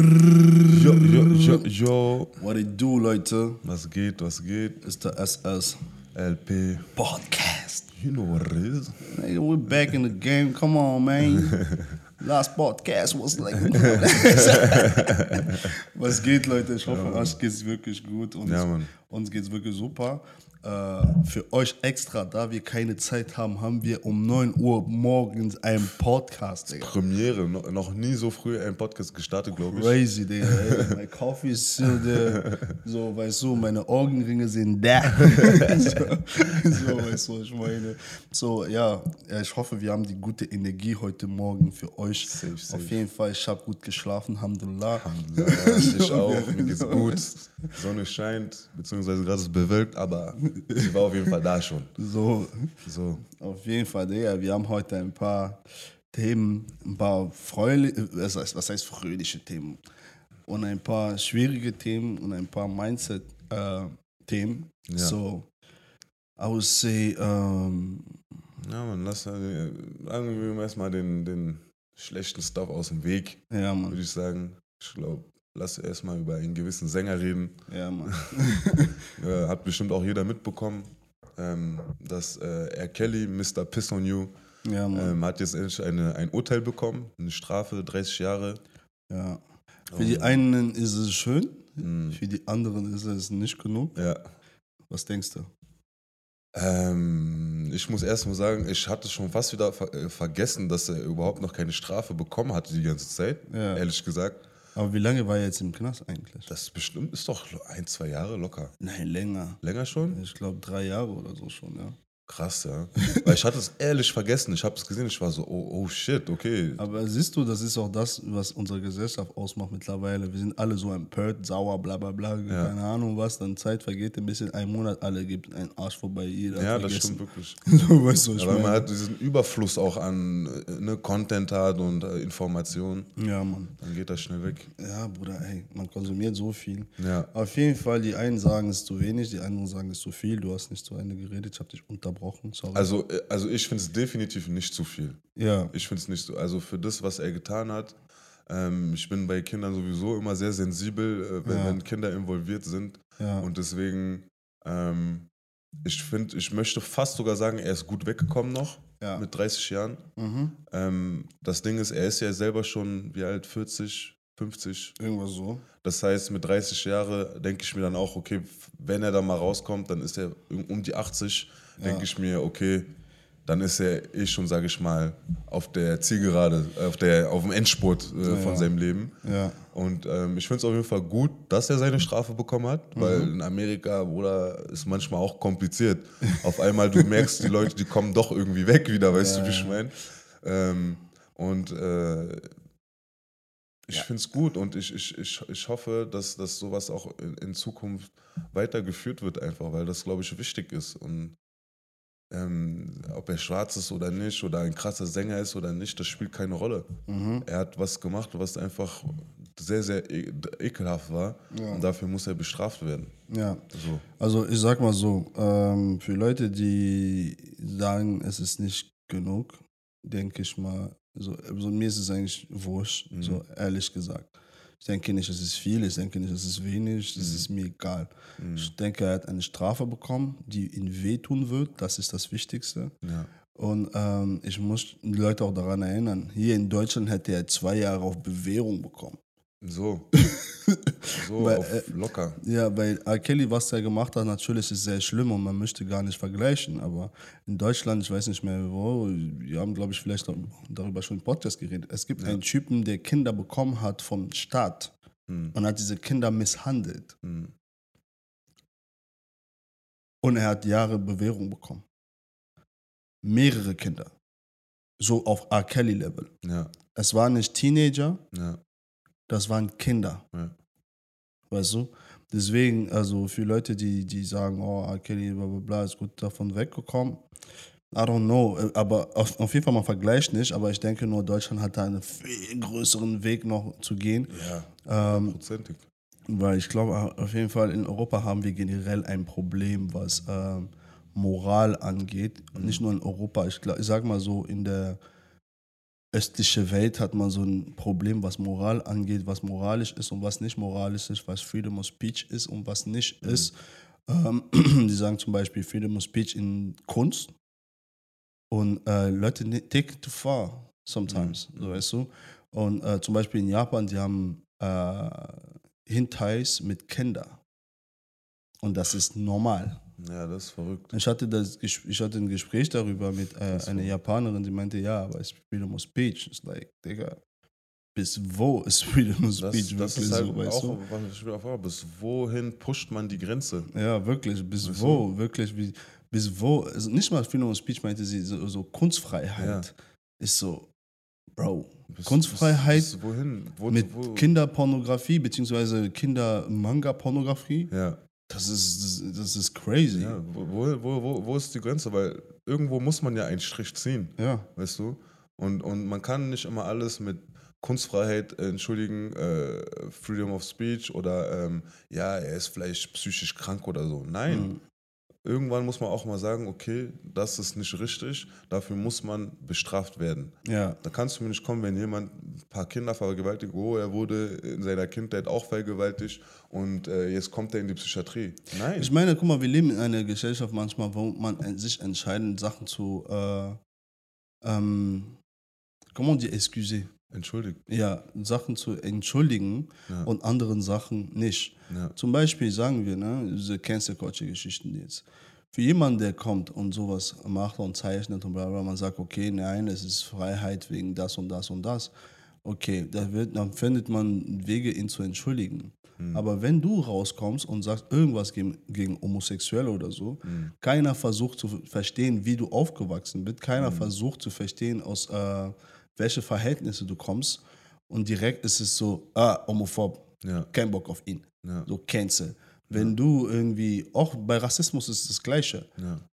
Jo, jo, jo, jo. What it do, Leute? Was geht, was geht? It's the SS LP. Podcast. You know what it is. Nigga, we're back in the game. Come on, man. Last podcast was like. Was geht, Leute? Ich hoffe, euch geht's wirklich gut. Uns, Ja, Mann. Uns geht's wirklich super. Äh, für euch extra, da wir keine Zeit haben, haben wir um 9 Uhr morgens einen Podcast, Digga. Premiere. No, noch nie so früh ein Podcast gestartet, glaube ich. Crazy, Digga. ey. Mein Coffee ist still there. So, weißt du, meine Augenringe sind da. so, so, weißt du, ich meine. So, ja, ich hoffe, wir haben die gute Energie heute Morgen für euch. Safe, safe. Auf jeden Fall, ich habe gut geschlafen, Alhamdulillah. Ja, ich auch. Mir geht's gut. Sonne scheint, beziehungsweise gerade ist bewölkt, aber sie war auf jeden Fall da schon. So, So. auf jeden Fall, Digga, wir haben heute ein paar Themen, ein paar fröhliche, was heißt, fröhliche Themen? Und ein paar schwierige Themen und ein paar Mindset-Themen. Ja. So, I would say, ähm, Ja, man, lass äh, sagen wir erstmal den, den schlechten Stuff aus dem Weg, ja, würde Mann. ich sagen. Ich glaube, lass erstmal über einen gewissen Sänger reden. Ja, Mann. Hat bestimmt auch jeder mitbekommen, ähm, dass äh, R. Kelly, Mr. Piss on You, Ja, ähm, hat jetzt endlich eine, ein Urteil bekommen, eine Strafe, 30 Jahre. ja. Für die einen ist es schön, Mhm. für die anderen ist es nicht genug. Ja. Was denkst du? Ähm, ich muss erst mal sagen, ich hatte schon fast wieder ver äh, vergessen, dass er überhaupt noch keine Strafe bekommen hatte die ganze Zeit, Ja. ehrlich gesagt. Aber wie lange war er jetzt im Knast eigentlich? Das bestimmt ist doch ein, zwei Jahre locker. Nein, länger. Länger schon? Ich glaube drei Jahre oder so schon, ja. Krass, ja. Weil ich hatte es ehrlich vergessen. Ich habe es gesehen, ich war so, oh, oh shit, okay. Aber siehst du, das ist auch das, was unsere Gesellschaft ausmacht mittlerweile. Wir sind alle so empört, sauer, bla bla bla, Ja. keine Ahnung was. Dann Zeit vergeht ein bisschen, ein Monat, alle gibt einen Arsch vorbei, jeder Ja, das stimmt wirklich. so, weißt du, was ich Ja, weil man meine? halt diesen Überfluss auch an äh, ne, Content hat und äh, Informationen, Ja, Mann. dann geht das schnell weg. Ja, Bruder, ey, man konsumiert so viel. Ja. Auf jeden Fall, die einen sagen, es ist zu wenig, die anderen sagen, es ist zu viel. Du hast nicht zu Ende geredet, ich habe dich unterbrochen, sorry. Also, äh, also ich finde es definitiv nicht zu viel. ja, Ich finde es nicht so. Also für das, was er getan hat, ähm, ich bin bei Kindern sowieso immer sehr sensibel, äh, wenn, Ja. wenn Kinder involviert sind. ja, Und deswegen, ähm, ich finde, ich möchte fast sogar sagen, er ist gut weggekommen noch Ja. mit 30 Jahren. mhm. Ähm, das Ding ist, er ist ja selber schon, wie alt, 40, 50. irgendwas so. Das heißt, mit 30 Jahren denke ich mir dann auch, okay, wenn er da mal rauskommt, dann ist er um die 80, denke ich mir, okay, dann ist er eh schon, sage ich mal, auf der Zielgerade, auf, der, auf dem Endspurt äh, von Ja. seinem Leben. Ja, Und ähm, ich finde es auf jeden Fall gut, dass er seine Strafe bekommen hat, weil Mhm. in Amerika, Bruder, ist manchmal auch kompliziert. auf einmal, du merkst, die Leute, die kommen doch irgendwie weg wieder, weißt du, wie ich meine? Ähm, und äh, ich finde es gut und ich, ich, ich, ich hoffe, dass, dass sowas auch in, in Zukunft weitergeführt wird, einfach, weil das, glaube ich, wichtig ist. Und ähm, ob er schwarz ist oder nicht, oder ein krasser Sänger ist oder nicht, das spielt keine Rolle. mhm. Er hat was gemacht, was einfach sehr, sehr e ekelhaft war. Ja. Und dafür muss er bestraft werden. ja. So. Also ich sag mal so, ähm, für Leute, die sagen, es ist nicht genug, denke ich mal, so, also mir ist es eigentlich wurscht, Mhm. so ehrlich gesagt. Ich denke nicht, es ist viel, ich denke nicht, es ist wenig, das ist mir egal. Mhm. Ich denke, er hat eine Strafe bekommen, die ihn wehtun wird, das ist das Wichtigste. Ja. Und ähm, ich muss die Leute auch daran erinnern, hier in Deutschland hätte er zwei Jahre auf Bewährung bekommen. So. so Weil, auf äh, locker. Ja, weil R. Kelly, was er gemacht hat, natürlich ist sehr schlimm und man möchte gar nicht vergleichen. Aber in Deutschland, ich weiß nicht mehr wo, wir haben, glaube ich, vielleicht darüber schon im Podcast geredet. Es gibt einen Typen, der Kinder bekommen hat vom Staat Hm. und hat diese Kinder misshandelt. Hm. Und er hat Jahre Bewährung bekommen. Mehrere Kinder. So auf R. Kelly-Level. Ja. Es waren nicht Teenager, Ja. Das waren Kinder. Ja. Weißt du? Deswegen, also für Leute, die, die sagen, oh, R. Kelly, bla bla bla, ist gut davon weggekommen. I don't know, aber auf, auf jeden Fall, man vergleicht nicht, aber ich denke nur, Deutschland hat da einen viel größeren Weg noch zu gehen, Ja. ähm, Prozentig. weil ich glaube, auf jeden Fall in Europa haben wir generell ein Problem, was ähm, Moral angeht. Und nicht nur in Europa, ich, glaub, ich sag mal so, in der östliche Welt hat man so ein Problem, was Moral angeht, was moralisch ist und was nicht moralisch ist, was Freedom of Speech ist und was nicht mhm. ist. Ähm, die sagen zum Beispiel Freedom of Speech in Kunst und äh, Leute take it too far sometimes, mhm. so weißt du. Und äh, zum Beispiel in Japan, die haben äh, Hintais mit Kindern. Und das ist normal. Ja, das ist verrückt. Ich hatte, das, ich hatte ein Gespräch darüber mit äh, einer Japanerin, die meinte, ja, aber es ist Freedom of Speech. Ist like, Digga, bis wo ist Freedom of Speech das, das ist halt so, weißt du? was ich mir frage, bis wohin pusht man die Grenze? Ja, wirklich, bis weißt wo, du? wirklich, wie, bis wo, also nicht mal Freedom of Speech meinte sie, so, so Kunstfreiheit ja. ist so, Bro, bis, Kunstfreiheit bis, bis wohin? Wo, mit wo? Kinderpornografie beziehungsweise Kinder-Manga-Pornografie. Ja. Das ist, das ist crazy. Ja, wo, wo, wo, wo ist die Grenze? Weil irgendwo muss man ja einen Strich ziehen. Ja. Weißt du? Und, und man kann nicht immer alles mit Kunstfreiheit äh, entschuldigen, äh, Freedom of Speech oder ähm, ja, er ist vielleicht psychisch krank oder so. Nein, mhm irgendwann muss man auch mal sagen, okay, das ist nicht richtig, dafür muss man bestraft werden. Ja. Da kannst du mir nicht kommen, wenn jemand ein paar Kinder vergewaltigt, oh, er wurde in seiner Kindheit auch vergewaltigt und äh, jetzt kommt er in die Psychiatrie. Nein. Ich meine, guck mal, wir leben in einer Gesellschaft manchmal, wo man sich entscheidet, Sachen zu, äh, ähm, comment dire, excuser. Entschuldigt. Ja, Sachen zu entschuldigen ja. und anderen Sachen nicht. Ja. Zum Beispiel sagen wir, ne, diese Cancel Culture Geschichten jetzt. Für jemanden, der kommt und sowas macht und zeichnet und bla bla, man sagt, okay, nein, es ist Freiheit wegen das und das und das. Okay, da wird, dann findet man Wege, ihn zu entschuldigen. Mhm. Aber wenn du rauskommst und sagst irgendwas gegen, gegen Homosexuelle oder so, mhm. keiner versucht zu verstehen, wie du aufgewachsen bist, keiner mhm. versucht zu verstehen, aus äh, welche Verhältnisse du kommst. Und direkt ist es so, ah, homophob, ja. kein Bock auf ihn. Ja. So cancel. Wenn ja. du irgendwie, auch bei Rassismus ist das Gleiche.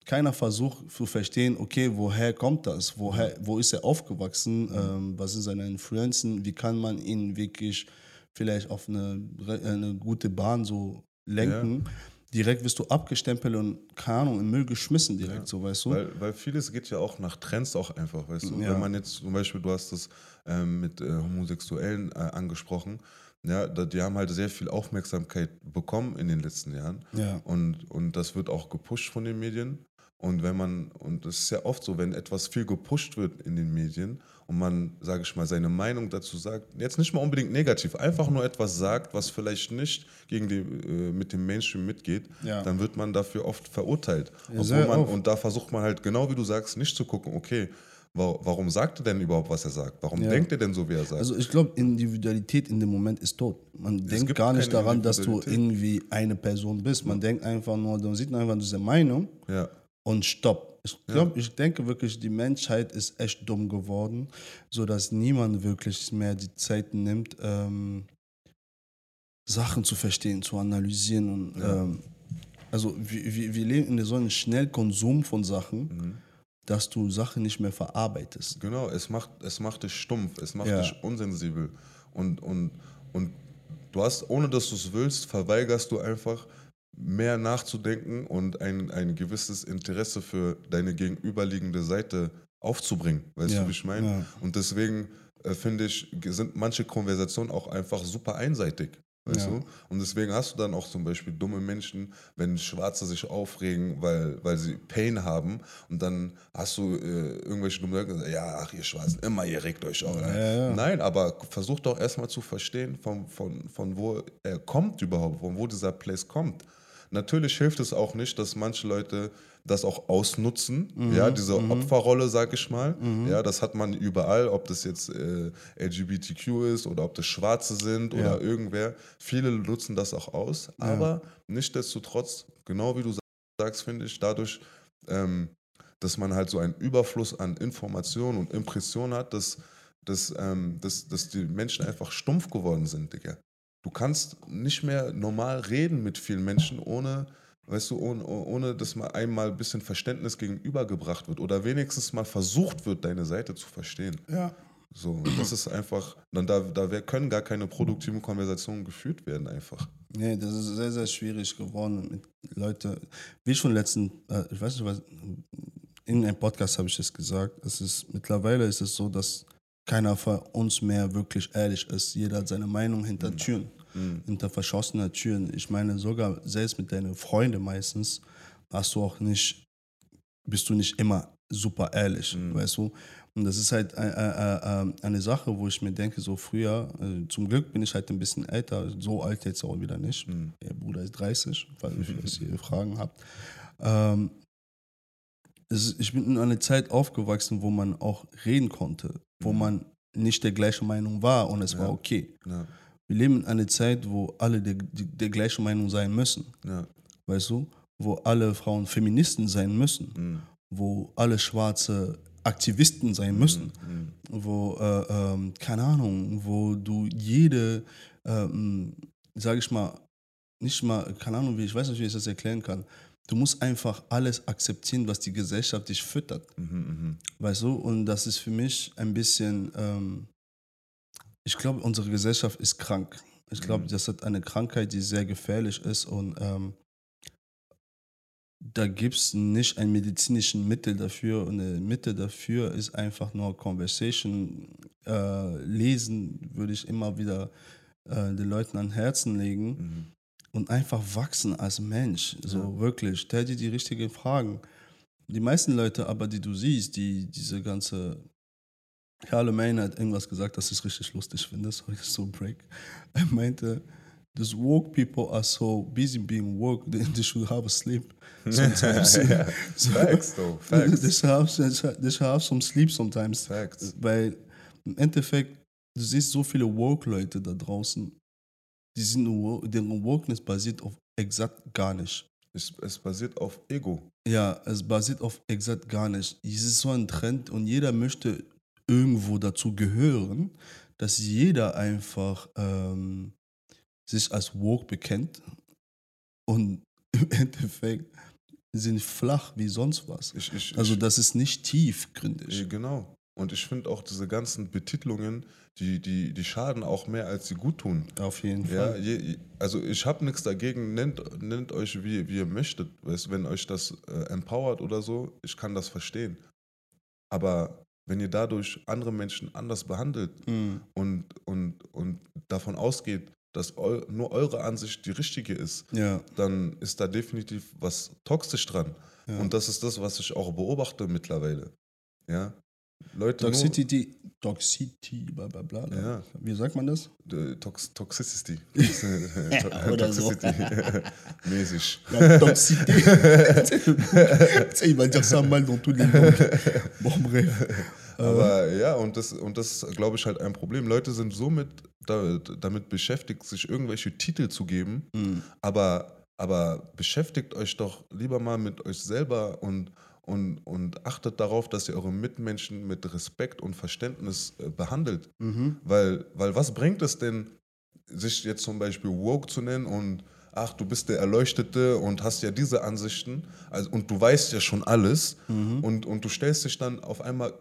Keiner versucht zu verstehen, okay, woher kommt das? Woher, wo ist er aufgewachsen? Ähm, was sind seine Influenzen? Wie kann man ihn wirklich vielleicht auf eine, eine gute Bahn so lenken? Direkt wirst du abgestempelt und, keine Ahnung, in Müll geschmissen direkt, ja, so, weißt du? Weil, weil vieles geht ja auch nach Trends auch einfach, weißt du? Ja. Wenn man jetzt zum Beispiel, du hast das ähm, mit äh, Homosexuellen äh, angesprochen, ja, die haben halt sehr viel Aufmerksamkeit bekommen in den letzten Jahren. Ja. Und, und das wird auch gepusht von den Medien. Und wenn man, und es ist ja oft so, wenn etwas viel gepusht wird in den Medien und man, sage ich mal, seine Meinung dazu sagt, jetzt nicht mal unbedingt negativ, einfach nur etwas sagt, was vielleicht nicht gegen die, äh, mit dem Mainstream mitgeht, ja. dann wird man dafür oft verurteilt. Ja, man, und da versucht man halt, genau wie du sagst, nicht zu gucken, okay, Warum sagt er denn überhaupt, was er sagt? Warum ja. denkt er denn so, wie er sagt? Also ich glaube, Individualität in dem Moment ist tot. Man es denkt gar nicht daran, dass du irgendwie eine Person bist. Man ja. denkt einfach nur, man sieht einfach diese Meinung ja und stopp. Ich glaube, ja. ich denke wirklich, die Menschheit ist echt dumm geworden, sodass niemand wirklich mehr die Zeit nimmt, ähm, Sachen zu verstehen, zu analysieren. Und, ja. ähm, also wir, wir leben in so einem Schnellkonsum von Sachen, mhm. dass du Sachen nicht mehr verarbeitest. Genau, es macht, es macht dich stumpf, es macht ja. dich unsensibel. Und, und, und du hast, ohne dass du es willst, verweigerst du einfach mehr nachzudenken und ein, ein gewisses Interesse für deine gegenüberliegende Seite aufzubringen. Weißt ja, du, wie ich meine? Ja. Und deswegen äh, finde ich, sind manche Konversationen auch einfach super einseitig. Weißt ja. du? Und deswegen hast du dann auch zum Beispiel dumme Menschen, wenn Schwarze sich aufregen, weil, weil sie Pain haben. Und dann hast du äh, irgendwelche dumme Leute, ja, ach, ihr Schwarzen, immer, ihr regt euch auch. Ja, ja. Nein, aber versucht doch erstmal zu verstehen, von, von, von wo er kommt überhaupt, von wo dieser Place kommt. Natürlich hilft es auch nicht, dass manche Leute das auch ausnutzen, mhm, ja, diese mhm. Opferrolle, sag ich mal. Mhm. Ja, das hat man überall, ob das jetzt äh, LGBTQ ist oder ob das Schwarze sind ja. oder irgendwer. Viele nutzen das auch aus, ja. aber nichtdestotrotz, genau wie du sagst, finde ich, dadurch, ähm, dass man halt so einen Überfluss an Informationen und Impressionen hat, dass, dass, ähm, dass, dass die Menschen einfach stumpf geworden sind, Digga du kannst nicht mehr normal reden mit vielen Menschen, ohne, weißt du, ohne, ohne dass mal einmal ein bisschen Verständnis gegenübergebracht wird oder wenigstens mal versucht wird, deine Seite zu verstehen. Ja. So, das ist einfach, dann da, da können gar keine produktiven Konversationen geführt werden, einfach. Nee, das ist sehr, sehr schwierig geworden mit Leuten, wie schon letzten, äh, ich weiß nicht was, in einem Podcast habe ich das gesagt, es ist, mittlerweile ist es so, dass keiner von uns mehr wirklich ehrlich ist. Jeder hat seine Meinung hinter Türen, hinter verschlossenen Türen. Ich meine, sogar selbst mit deinen Freunden meistens hast du auch nicht, bist du nicht immer super ehrlich, weißt du? Und das ist halt äh, äh, äh, eine Sache, wo ich mir denke, so früher, zum Glück bin ich halt ein bisschen älter, so alt jetzt auch wieder nicht. Der Bruder ist 30, falls ihr Fragen habt. Ähm, ich bin in einer Zeit aufgewachsen, wo man auch reden konnte, wo man nicht der gleichen Meinung war und es war okay. Ja, Wir leben in einer Zeit, wo alle der, der gleichen Meinung sein müssen, ja, weißt du? Wo alle Frauen Feministen sein müssen, Mhm. wo alle Schwarze Aktivisten sein müssen, Mhm. wo, äh, ähm, keine Ahnung, wo du jede, ähm, sag ich mal, nicht mal, keine Ahnung, wie ich weiß nicht, wie ich das erklären kann. Du musst einfach alles akzeptieren, was die Gesellschaft dich füttert. Mhm, mhm. Weißt du? Und das ist für mich ein bisschen, ähm, ich glaube, unsere Gesellschaft ist krank. Ich glaube, Mhm. das hat eine Krankheit, die sehr gefährlich ist und ähm, da gibt es nicht ein medizinischen Mittel dafür. Und ein Mittel dafür ist einfach nur Conversation. Äh, lesen würde ich immer wieder äh, den Leuten an Herzen legen Mhm. Und einfach wachsen als Mensch. So Ja. wirklich. Stell dir die richtigen Fragen. Die meisten Leute aber, die du siehst, die diese ganze. Charlemagne hat irgendwas gesagt, das ich richtig lustig finde. Sorry, ist so ein Break. Er meinte, these woke people are so busy being woke, they, they should have a sleep sometimes. Ja. So, Facts, though. they, Facts. should have, they should have some sleep sometimes. Facts. Weil im Endeffekt, du siehst so viele Woke-Leute da draußen, die sind nur, deren Wokeness basiert auf exakt gar nicht. Es, es basiert auf Ego. Ja, es basiert auf exakt gar nicht. Es ist so ein Trend und jeder möchte irgendwo dazu gehören, dass jeder einfach ähm, sich als woke bekennt und im Endeffekt sind flach wie sonst was. Ich, ich, Also das ist nicht tiefgründig. Genau. Und ich finde auch diese ganzen Betitelungen, die, die, die schaden auch mehr, als sie gut tun. Auf jeden Ja, Fall. je, also ich habe nichts dagegen, nennt, nennt euch wie, wie ihr möchtet. Weißt, wenn euch das äh, empowert oder so, ich kann das verstehen. Aber wenn ihr dadurch andere Menschen anders behandelt Mhm. und, und, und davon ausgeht, dass eu, nur eure Ansicht die richtige ist, Ja, dann ist da definitiv was toxisch dran. Ja. Und das ist das, was ich auch beobachte mittlerweile. Ja. Leute, Toxicity, Toxicity, bla bla bla. Ja. Wie sagt man das? äh, Tox Toxicity. Oder so. Mäßig. La toxicité. Tu sais, il va dire ça mal dans tous les langues. Bon, bref. Aber ja, und das, und das ist, glaube ich, halt ein Problem. Leute sind so mit, da, damit beschäftigt, sich irgendwelche Titel zu geben, Mhm. aber, aber beschäftigt euch doch lieber mal mit euch selber und, und, und achtet darauf, dass ihr eure Mitmenschen mit Respekt und Verständnis äh, behandelt. Mhm. Weil, weil was bringt es denn, sich jetzt zum Beispiel woke zu nennen und ach, du bist der Erleuchtete und hast ja diese Ansichten also, und du weißt ja schon alles Mhm. und, und du stellst dich dann auf einmal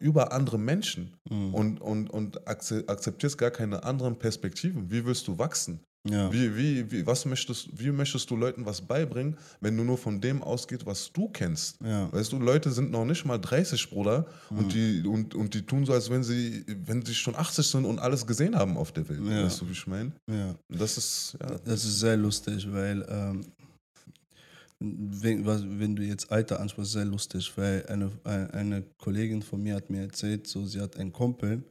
über andere Menschen Mhm. und, und, und akze- akzeptierst gar keine anderen Perspektiven. Wie willst du wachsen? Ja. Wie, wie, wie, was möchtest, wie möchtest du Leuten was beibringen, wenn du nur von dem ausgehst, was du kennst? Ja. Weißt du, Leute sind noch nicht mal 30, Bruder, Mhm. und, die, und, und die tun so, als wenn sie, wenn sie schon 80 sind und alles gesehen haben auf der Welt. Ja. Weißt du, wie ich meine? ja. Das ist, ja. Das ist sehr lustig, weil ähm, wenn, was, wenn du jetzt Alter ansprichst, sehr lustig, weil eine, eine, eine Kollegin von mir hat mir erzählt, so sie hat einen Kumpel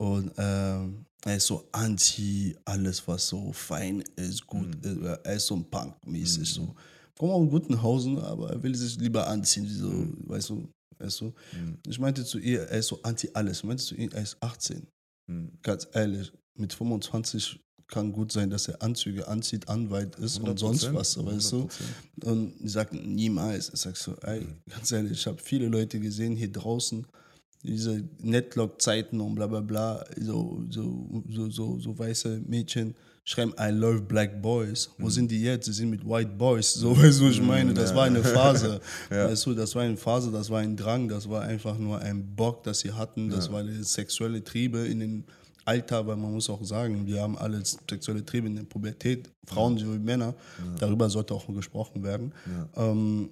und ähm, er ist so anti alles, was so fein ist, gut ist. Er ist so ein Punk-mäßig, so. Kommt aus Gutenhausen, aber er will sich lieber anziehen, so, weißt du, weißt du. Mhm. Ich meinte zu ihr, er ist so anti alles. Ich meinte zu ihr, er ist 18 Mhm. ganz ehrlich, mit 25 kann gut sein, dass er Anzüge anzieht, Anwalt ist und sonst 100%, was, weißt du? 100%. Und ich sag niemals. Ich sag so, ey, ganz ehrlich, ich habe viele Leute gesehen hier draußen, diese Netlock-Zeiten und bla bla bla, so, so, so, so, so weiße Mädchen schreiben I love black boys. Wo sind die jetzt? Sie sind mit white boys. So, weißt du, ich meine? Das war eine Phase. Weißt du, das war eine Phase, das war ein Drang, das war einfach nur ein Bock, das sie hatten. Das war eine sexuelle Triebe in den Alter, weil man muss auch sagen, wir haben alle sexuelle Triebe in der Pubertät, Frauen sowie Männer. Darüber sollte auch gesprochen werden. Ähm,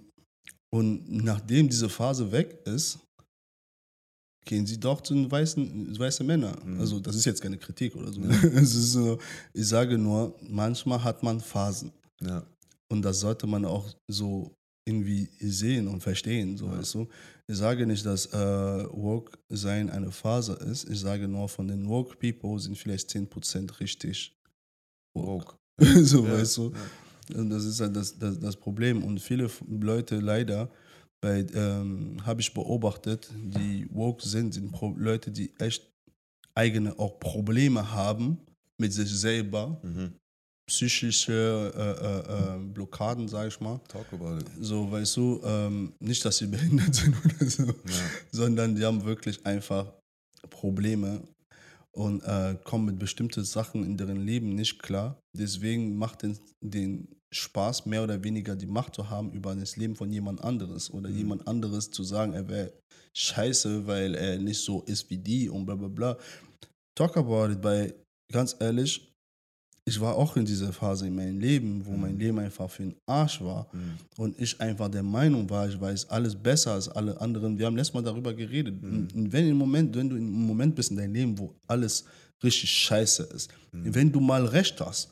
und nachdem diese Phase weg ist, gehen Sie doch zu den weißen, weißen Männern. Mhm. Also das ist jetzt keine Kritik oder so. Es ist so, ich sage nur, manchmal hat man Phasen. Ja. Und das sollte man auch so irgendwie sehen und verstehen, so weißt du. Ich sage nicht, dass äh, Woke sein eine Phase ist. Ich sage nur, von den Woke People sind vielleicht 10% richtig Woke. so, Ja, weißt du. Und das ist halt das, das, das Problem. Und viele Leute leider, bei, ähm, habe ich beobachtet, die woke sind, sind Pro Leute, die echt eigene auch Probleme haben mit sich selber, Mhm. psychische äh, äh, äh, Blockaden, sage ich mal. Talk about it. So, weißt du, ähm, nicht, dass sie behindert sind oder so, Ja. sondern die haben wirklich einfach Probleme und äh, kommen mit bestimmten Sachen in deren Leben nicht klar. Deswegen macht den, den Spaß, mehr oder weniger die Macht zu haben über das Leben von jemand anderes oder Mhm. jemand anderes zu sagen, er wäre scheiße, weil er nicht so ist wie die und bla bla bla. Talk about it, weil ganz ehrlich, ich war auch in dieser Phase in meinem Leben, wo mein Mhm. Leben einfach für den Arsch war Mhm. und ich einfach der Meinung war, ich weiß alles besser als alle anderen. Wir haben letztes Mal darüber geredet. Mhm. Und wenn, im Moment, wenn du im Moment bist in deinem Leben, wo alles richtig scheiße ist, Mhm. wenn du mal Recht hast,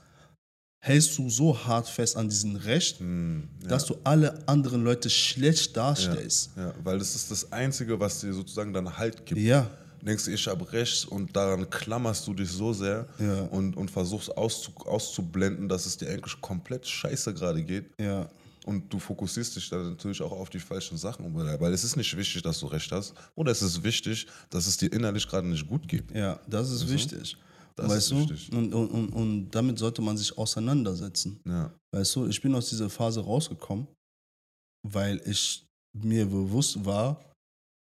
hältst du so hart fest an diesem Recht, Mhm. Ja. dass du alle anderen Leute schlecht darstellst. Ja, weil das ist das Einzige, was dir sozusagen dann Halt gibt. Ja, denkst, ich habe recht und daran klammerst du dich so sehr Ja. und, und versuchst auszu, auszublenden, dass es dir eigentlich komplett scheiße gerade geht. ja, Und du fokussierst dich dann natürlich auch auf die falschen Sachen. Weil es ist nicht wichtig, dass du recht hast. Oder es ist wichtig, dass es dir innerlich gerade nicht gut geht. ja, das ist wichtig. Das weißt ist du? Und, und, und, und damit sollte man sich auseinandersetzen. Ja. Weißt du, ich bin aus dieser Phase rausgekommen, weil ich mir bewusst war,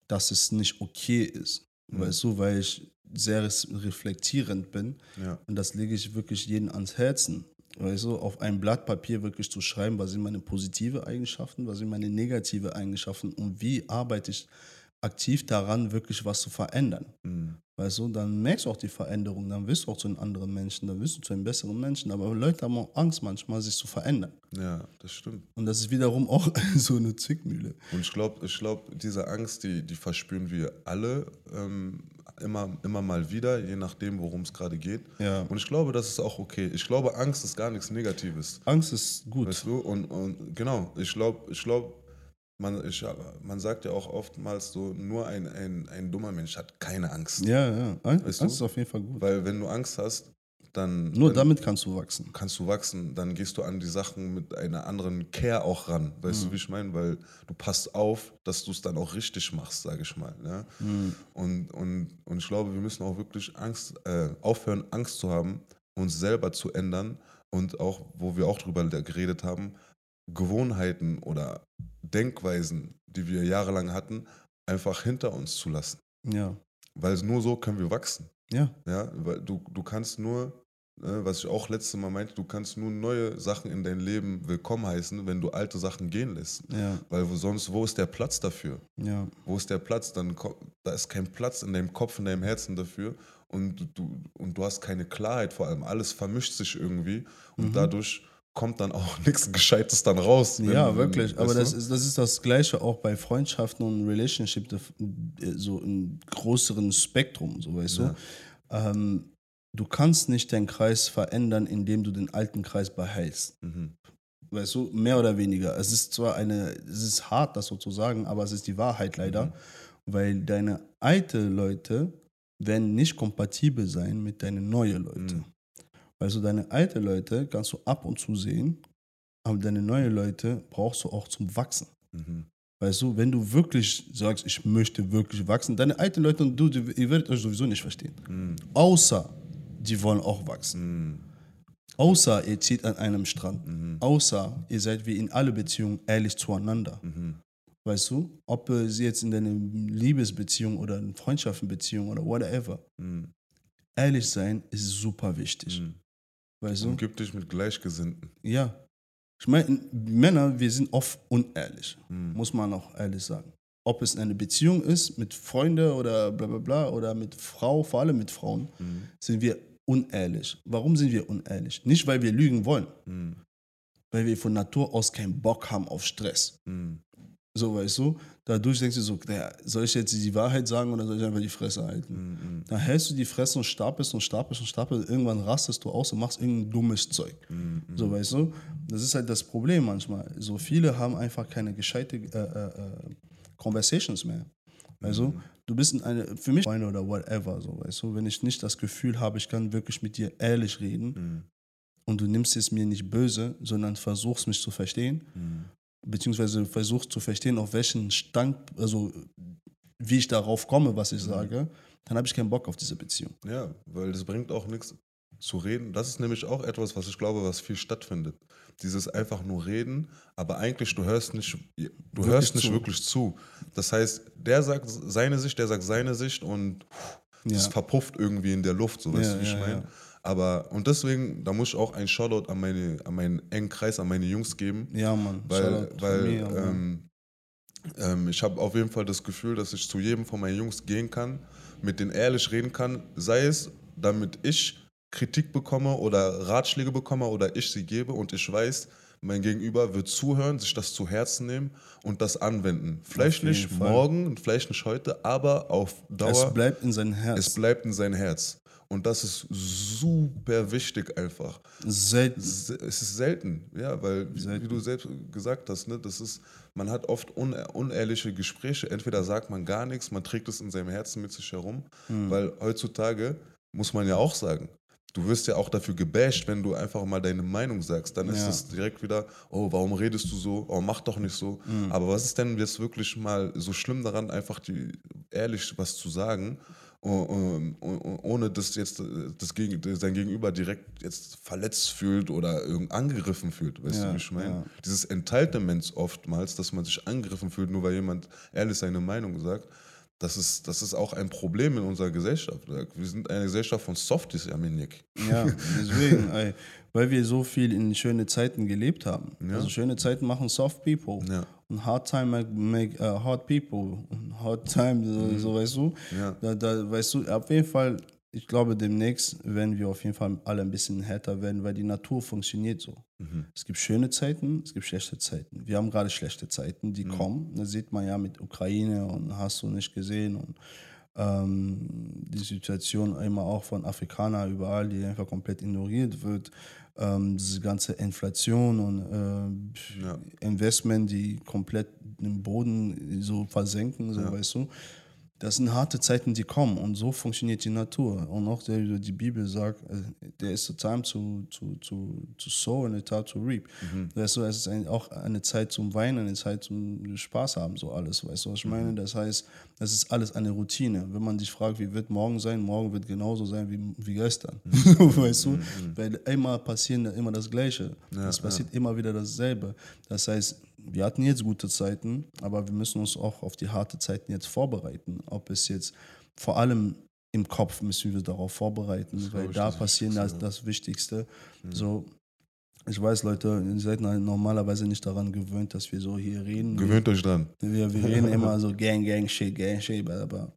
dass es nicht okay ist. Mhm. Weißt du, weil ich sehr reflektierend bin Ja. und das lege ich wirklich jedem ans Herzen. Weißt du, auf ein Blatt Papier wirklich zu schreiben, was sind meine positive Eigenschaften, was sind meine negative Eigenschaften und wie arbeite ich aktiv daran, wirklich was zu verändern. Mhm. Weißt du, dann merkst du auch die Veränderung, dann wirst du auch zu einem anderen Menschen, dann wirst du zu einem besseren Menschen. Aber Leute haben auch Angst manchmal, sich zu verändern. ja, das stimmt. Und das ist wiederum auch so eine Zwickmühle. Und ich glaube, ich glaub, diese Angst, die, die verspüren wir alle ähm, immer, immer mal wieder, je nachdem, worum es gerade geht. Ja. Und ich glaube, das ist auch okay. Ich glaube, Angst ist gar nichts Negatives. Angst ist gut. Weißt du? Und, und genau, ich glaube, ich glaube, man, ich, man sagt ja auch oftmals so, nur ein, ein, ein dummer Mensch hat keine Angst. Ja, ja. Angst, Weißt Angst ist auf jeden Fall gut. Weil wenn du Angst hast, dann, Nur dann damit kannst du wachsen. kannst du wachsen, dann gehst du an die Sachen mit einer anderen Care auch ran. Weißt Mhm. du, wie ich meine? Weil du passt auf, dass du es dann auch richtig machst, sage ich mal. Ne? Mhm. Und, und, und ich glaube, wir müssen auch wirklich Angst, äh, aufhören, Angst zu haben, uns selber zu ändern und auch, wo wir auch drüber geredet haben, Gewohnheiten oder Denkweisen, die wir jahrelang hatten, einfach hinter uns zu lassen. Ja. Weil nur so können wir wachsen. Ja. Ja, weil du, du kannst nur, äh, was ich auch letztes Mal meinte, du kannst nur neue Sachen in dein Leben willkommen heißen, wenn du alte Sachen gehen lässt. Ja. Weil wo sonst, wo ist der Platz dafür? Ja. Wo ist der Platz? Dann da ist kein Platz in deinem Kopf, in deinem Herzen dafür und du- du, und du hast keine Klarheit vor allem. Alles vermischt sich irgendwie und Mhm. dadurch kommt dann auch nichts Gescheites dann raus. Ja, wenn- wirklich. Aber das ist, das ist das Gleiche auch bei Freundschaften und Relationship, das- so im größeren Spektrum, so weißt Ja. du. Ähm, du kannst nicht deinen Kreis verändern, indem du den alten Kreis behältst. Mhm. Weißt du, mehr oder weniger. Es ist zwar eine, es ist hart, das so zu sagen, aber es ist die Wahrheit leider, Mhm. weil deine alte Leute werden nicht kompatibel sein mit deinen neuen Leute. Mhm. Also deine alte Leute kannst du ab und zu sehen, aber deine neuen Leute brauchst du auch zum Wachsen. Mhm. Weißt du, wenn du wirklich sagst, ich möchte wirklich wachsen, deine alten Leute und du, die- ihr werdet euch sowieso nicht verstehen. Mhm. Außer die wollen auch wachsen. Mhm. Außer ihr zieht an einem Strand. Mhm. Außer ihr seid wie in alle Beziehungen ehrlich zueinander. Mhm. Weißt du, ob äh, sie jetzt in deiner Liebesbeziehung oder in Freundschaftsbeziehung oder whatever. Mhm. Ehrlich sein ist super wichtig. Weißt du? Umgib dich mit Gleichgesinnten. Ja. Ich meine, Männer, wir sind oft unehrlich, Mhm. muss man auch ehrlich sagen. Ob es eine Beziehung ist mit Freunden oder bla bla bla oder mit Frau, vor allem mit Frauen, Mhm. sind wir unehrlich. Warum sind wir unehrlich? Nicht, weil wir lügen wollen, Mhm. weil wir von Natur aus keinen Bock haben auf Stress. Mhm. So, weißt du? Dadurch denkst du so, naja, soll ich jetzt die Wahrheit sagen oder soll ich einfach die Fresse halten? Mhm. Dann hältst du die Fresse und stapelst und stapelst und stapelst. Irgendwann rastest du aus und machst irgendein dummes Zeug. Mhm. So, weißt du? Das ist halt das Problem manchmal. So viele haben einfach keine gescheite äh, äh, äh, Conversations mehr. Weißt du? Du bist in eine, für mich Freunde oder whatever, so, weißt du? Wenn ich nicht das Gefühl habe, ich kann wirklich mit dir ehrlich reden Mhm. und du nimmst es mir nicht böse, sondern versuchst mich zu verstehen, Mhm. Beziehungsweise versuchst zu verstehen, auf welchen Stand, also wie ich darauf komme, was ich sage, dann habe ich keinen Bock auf diese Beziehung. Ja, weil das bringt auch nichts zu reden. Das ist nämlich auch etwas, was ich glaube, was viel stattfindet. Dieses einfach nur reden, aber eigentlich du hörst nicht, du hörst nicht zu. wirklich zu. Das heißt, der sagt seine Sicht, der sagt seine Sicht und das Ja. verpufft irgendwie in der Luft, so weißt Ja, du, wie ich ja, meine. Aber und deswegen, da muss ich auch einen Shoutout an meine, an meinen engen Kreis, an meine Jungs geben. Ja, Mann. Weil, Shoutout weil mir, ähm, ähm, ich habe auf jeden Fall das Gefühl, dass ich zu jedem von meinen Jungs gehen kann, mit denen ehrlich reden kann, sei es, damit ich Kritik bekomme oder Ratschläge bekomme oder ich sie gebe und ich weiß, mein Gegenüber wird zuhören, sich das zu Herzen nehmen und das anwenden. Vielleicht nicht Fall. morgen vielleicht nicht heute, aber auf Dauer. es bleibt in sein Herz. es bleibt in sein Herz. Und das ist super wichtig einfach. Selten. Se- Es ist selten, ja, weil, wie, Selten. wie du selbst gesagt hast, ne, das ist, man hat oft un, unehrliche Gespräche. Entweder sagt man gar nichts, man trägt es in seinem Herzen mit sich herum, weil heutzutage muss man ja auch sagen, du wirst ja auch dafür gebasht, wenn du einfach mal deine Meinung sagst. Dann ist Ja. es direkt wieder, oh, warum redest du so? Oh, mach doch nicht so. Aber was ist denn jetzt wirklich mal so schlimm daran, einfach die, ehrlich was zu sagen? Oh- oh- oh- ohne dass jetzt äh, das Gegen, sein Gegenüber direkt jetzt verletzt fühlt oder irgend angegriffen fühlt. Weißt Ja, du, wie ich meine? ja. Dieses Entitlement oftmals, dass man sich angegriffen fühlt, nur weil jemand ehrlich seine Meinung sagt, das ist, das ist auch ein Problem in unserer Gesellschaft. Wir sind eine Gesellschaft von Softies, Aminik. Ja, deswegen, weil wir so viel in schöne Zeiten gelebt haben. Ja. Also schöne Zeiten machen soft people. Ja. Hard time make, uh, hard people. Hard time, so, so weißt du. Mhm. Ja. Da, da, weißt du, auf jeden Fall, ich glaube, demnächst werden wir auf jeden Fall alle ein bisschen härter werden, weil die Natur funktioniert so. Mhm. Es gibt schöne Zeiten, es gibt schlechte Zeiten. Wir haben gerade schlechte Zeiten, Mhm. die kommen. Das sieht man ja mit Ukraine und hast du nicht gesehen. Und ähm, die Situation immer auch von Afrikanern überall, die einfach komplett ignoriert wird. Ähm, diese ganze Inflation und äh, Ja. Investment, die komplett den Boden so versenken, so Ja. weißt du. Das sind harte Zeiten, die kommen und so funktioniert die Natur. Und auch der, die Bibel sagt, äh, there is a time to, to, to, to sow and a time to reap. Weißt du, es ist ein, auch eine Zeit zum Weinen, eine Zeit zum Spaß haben, so alles. Weißt du, was ich meine? Das heißt, das ist alles eine Routine. Wenn man sich fragt, wie wird morgen sein, morgen wird genauso sein wie, wie gestern. weißt du? Weil immer passieren immer das Gleiche. es passiert immer wieder dasselbe. Das heißt, wir hatten jetzt gute Zeiten, aber wir müssen uns auch auf die harte Zeiten jetzt vorbereiten. Ob es jetzt vor allem im Kopf müssen wir darauf vorbereiten, weil glaub ich, da das passieren das, Wichtigste, das Wichtigste. So, ich weiß, Leute, ihr seid normalerweise nicht daran gewöhnt, dass wir so hier reden. Gewöhnt euch dran. Wir, wir reden immer so Gang, Gang, Shit, Gang, Shit, aber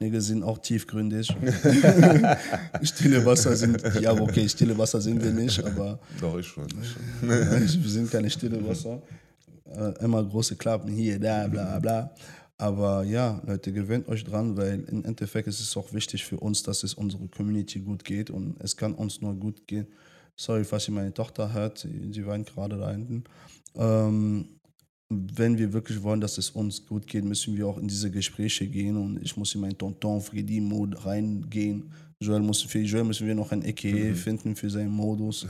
Nigga sind auch tiefgründig. stille Wasser sind, ja, okay, stille Wasser sind wir nicht, aber Doch, ich schon. wir sind keine stille Wasser. Äh, immer große Klappen hier, da, bla, bla. Aber ja, Leute, gewöhnt euch dran, weil im Endeffekt ist es auch wichtig für uns, dass es unserer Community gut geht und es kann uns nur gut gehen. Sorry, falls ihr meine Tochter hört, die weint gerade da hinten. Ähm, wenn wir wirklich wollen, dass es uns gut geht, müssen wir auch in diese Gespräche gehen und ich muss in meinen Tonton Freddy Mode reingehen. Joel muss, für Joel müssen wir noch ein EKE finden für seinen Modus.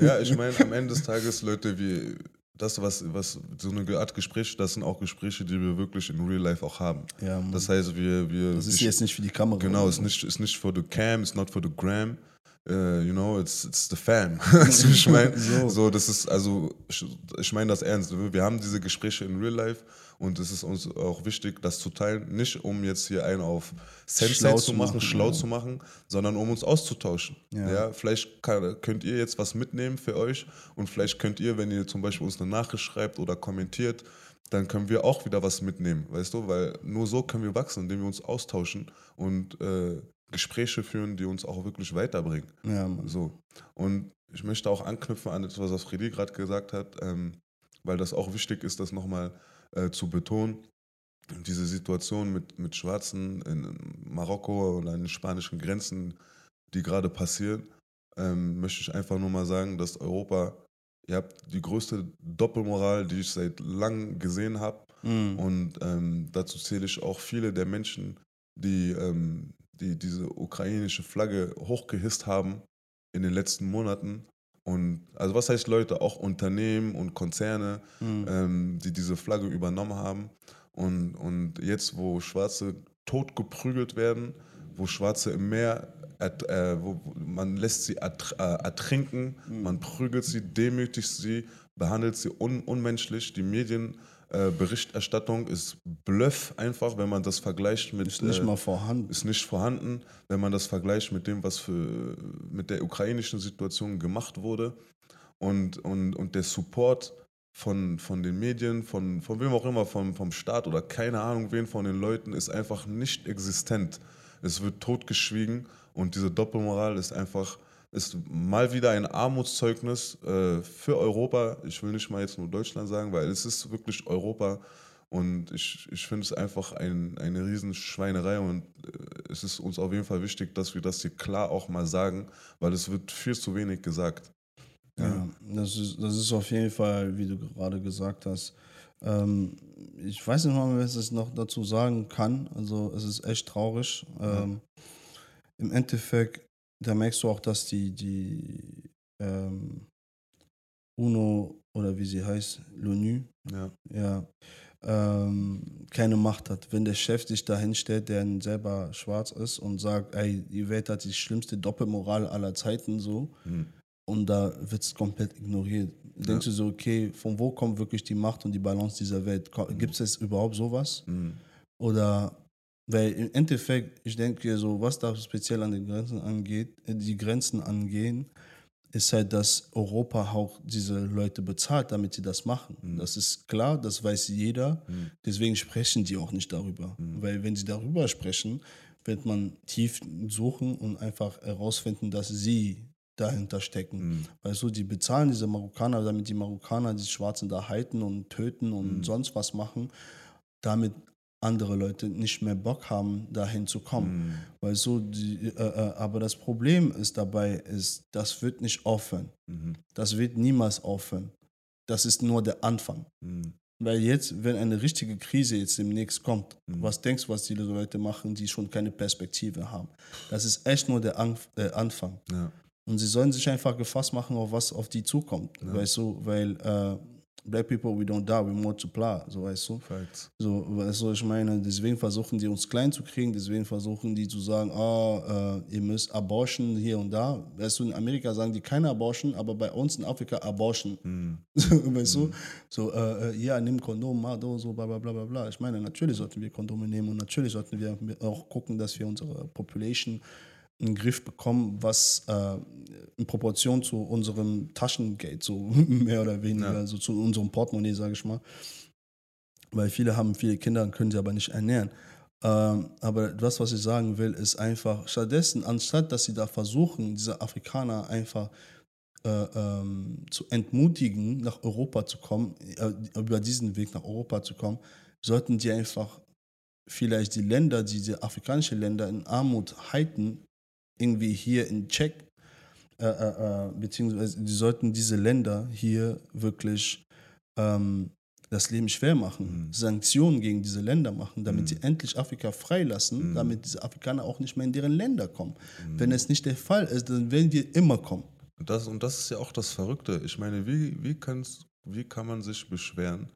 Ja, ich meine, am Ende des Tages, Leute, wir, das, was, was so eine Art Gespräch, das sind auch Gespräche, die wir wirklich in Real Life auch haben. Ja, Mann. das heißt, wir. wir Das ist wir- jetzt nicht für die Kamera. Genau, ist nicht, ist nicht for the cam, it's not for the gram. Uh, you know, it's, it's the fam. wie ich meine? So. so. das ist, also, ich, ich meine das ernst. Wir haben diese Gespräche in real life und es ist uns auch wichtig, das zu teilen. Nicht, um jetzt hier einen auf Sensei zu machen, machen, schlau ja. zu machen, sondern um uns auszutauschen. Ja. Ja. vielleicht kann, könnt ihr jetzt was mitnehmen für euch und vielleicht könnt ihr, wenn ihr zum Beispiel uns eine Nachricht schreibt oder kommentiert, dann können wir auch wieder was mitnehmen, weißt du? Weil nur so können wir wachsen, indem wir uns austauschen und äh, Gespräche führen, die uns auch wirklich weiterbringen. Ja, Mann. So. Und ich möchte auch anknüpfen an etwas, was Freddy gerade gesagt hat, ähm, weil das auch wichtig ist, das nochmal äh, zu betonen. Diese Situation mit, mit Schwarzen in Marokko oder an den spanischen Grenzen, die gerade passieren, ähm, möchte ich einfach nur mal sagen, dass Europa, ihr habt die größte Doppelmoral, die ich seit langem gesehen habe. Mhm. Und ähm, dazu zähle ich auch viele der Menschen, die, ähm, die diese ukrainische Flagge hochgehisst haben in den letzten Monaten. Und also was heißt Leute, auch Unternehmen und Konzerne, Mhm. ähm, die diese Flagge übernommen haben. Und, und jetzt, wo Schwarze totgeprügelt werden, wo Schwarze im Meer, äh, wo, man lässt sie äh, ertrinken, man prügelt sie, demütigt sie, behandelt sie un unmenschlich. Die Medienberichterstattung ist Bluff einfach, wenn man das vergleicht mit... Ist nicht äh, mal vorhanden. ist nicht vorhanden, wenn man das vergleicht mit dem, was für, mit der ukrainischen Situation gemacht wurde. Und, und, und der Support von, von den Medien, von, von wem auch immer, vom, vom Staat oder keine Ahnung wen von den Leuten, ist einfach nicht existent. Es wird totgeschwiegen und diese Doppelmoral ist einfach, ist mal wieder ein Armutszeugnis äh, für Europa. Ich will nicht mal jetzt nur Deutschland sagen, weil es ist wirklich Europa. Und ich, ich finde es einfach ein, eine Riesenschweinerei und äh, es ist uns auf jeden Fall wichtig, dass wir das hier klar auch mal sagen, weil es wird viel zu wenig gesagt. Ja, das ist, das ist auf jeden Fall, wie du gerade gesagt hast. Ähm, ich weiß nicht mal, was ich noch dazu sagen kann. Also es ist echt traurig. Ähm, Im Endeffekt, da merkst du auch, dass die, die ähm, UNO oder wie sie heißt, l'ONU, Ja, ja, ähm, keine Macht hat. Wenn der Chef sich da hinstellt, der selber schwarz ist und sagt, ey, die Welt hat die schlimmste Doppelmoral aller Zeiten so, Hm. und da wird es komplett ignoriert. Denkst du so, okay, von wo kommt wirklich die Macht und die Balance dieser Welt? Gibt es überhaupt sowas? Hm. Oder, weil im Endeffekt, ich denke so, was da speziell an den Grenzen angeht, äh, die Grenzen angehen, ist halt, dass Europa auch diese Leute bezahlt, damit sie das machen. Mhm. Das ist klar, das weiß jeder. Mhm. Deswegen sprechen die auch nicht darüber. Mhm. Weil wenn sie darüber sprechen, wird man tief suchen und einfach herausfinden, dass sie dahinter stecken. Hm. Weißt du, die bezahlen diese Marokkaner, damit die Marokkaner die Schwarzen da halten und töten und Mhm. sonst was machen, damit andere Leute nicht mehr Bock haben, dahin zu kommen. Hm. Weißt du, die, äh, äh, aber das Problem ist dabei, ist, das wird nicht aufhören. Mhm. Das wird niemals aufhören. Das ist nur der Anfang. Hm. Weil jetzt, wenn eine richtige Krise jetzt demnächst kommt, Mhm. was denkst du, was die Leute machen, die schon keine Perspektive haben? Das ist echt nur der Anf äh, Anfang. Ja. Und sie sollen sich einfach gefasst machen, auf was auf die zukommt. Ja. Weißt du, weil äh, Black people, we don't die, we multiply, so weißt du. Facts. So, weißt du, ich meine, deswegen versuchen die uns klein zu kriegen, deswegen versuchen die zu sagen, ah, äh, ihr müsst Abortion hier und da. Weißt du, in Amerika sagen die keine Abortion, aber bei uns in Afrika Abortion. Hm. weißt du? So, äh, äh, ja, nimm Kondom, mach do, so, bla, bla, bla, bla, bla. Ich meine, natürlich sollten wir Kondome nehmen und natürlich sollten wir auch gucken, dass wir unsere Population in den Griff bekommen, was äh, in Proportion zu unserem Taschengeld, so mehr oder weniger, Ja. so zu unserem Portemonnaie, sage ich mal. Weil viele haben viele Kinder und können sie aber nicht ernähren. Ähm, aber das, was ich sagen will, ist einfach, stattdessen, anstatt dass sie da versuchen, diese Afrikaner einfach äh, ähm, zu entmutigen, nach Europa zu kommen, äh, über diesen Weg nach Europa zu kommen, sollten die einfach vielleicht die Länder, diese afrikanischen Länder in Armut halten, irgendwie hier in Check, äh, äh, äh, beziehungsweise die sollten diese Länder hier wirklich ähm, das Leben schwer machen, Mhm. Sanktionen gegen diese Länder machen, damit Mhm. sie endlich Afrika freilassen, Mhm. damit diese Afrikaner auch nicht mehr in deren Länder kommen. Mhm. Wenn es nicht der Fall ist, dann werden wir immer kommen. Und das, und das ist ja auch das Verrückte. Ich meine, wie, wie, kann's, wie kann man sich beschweren,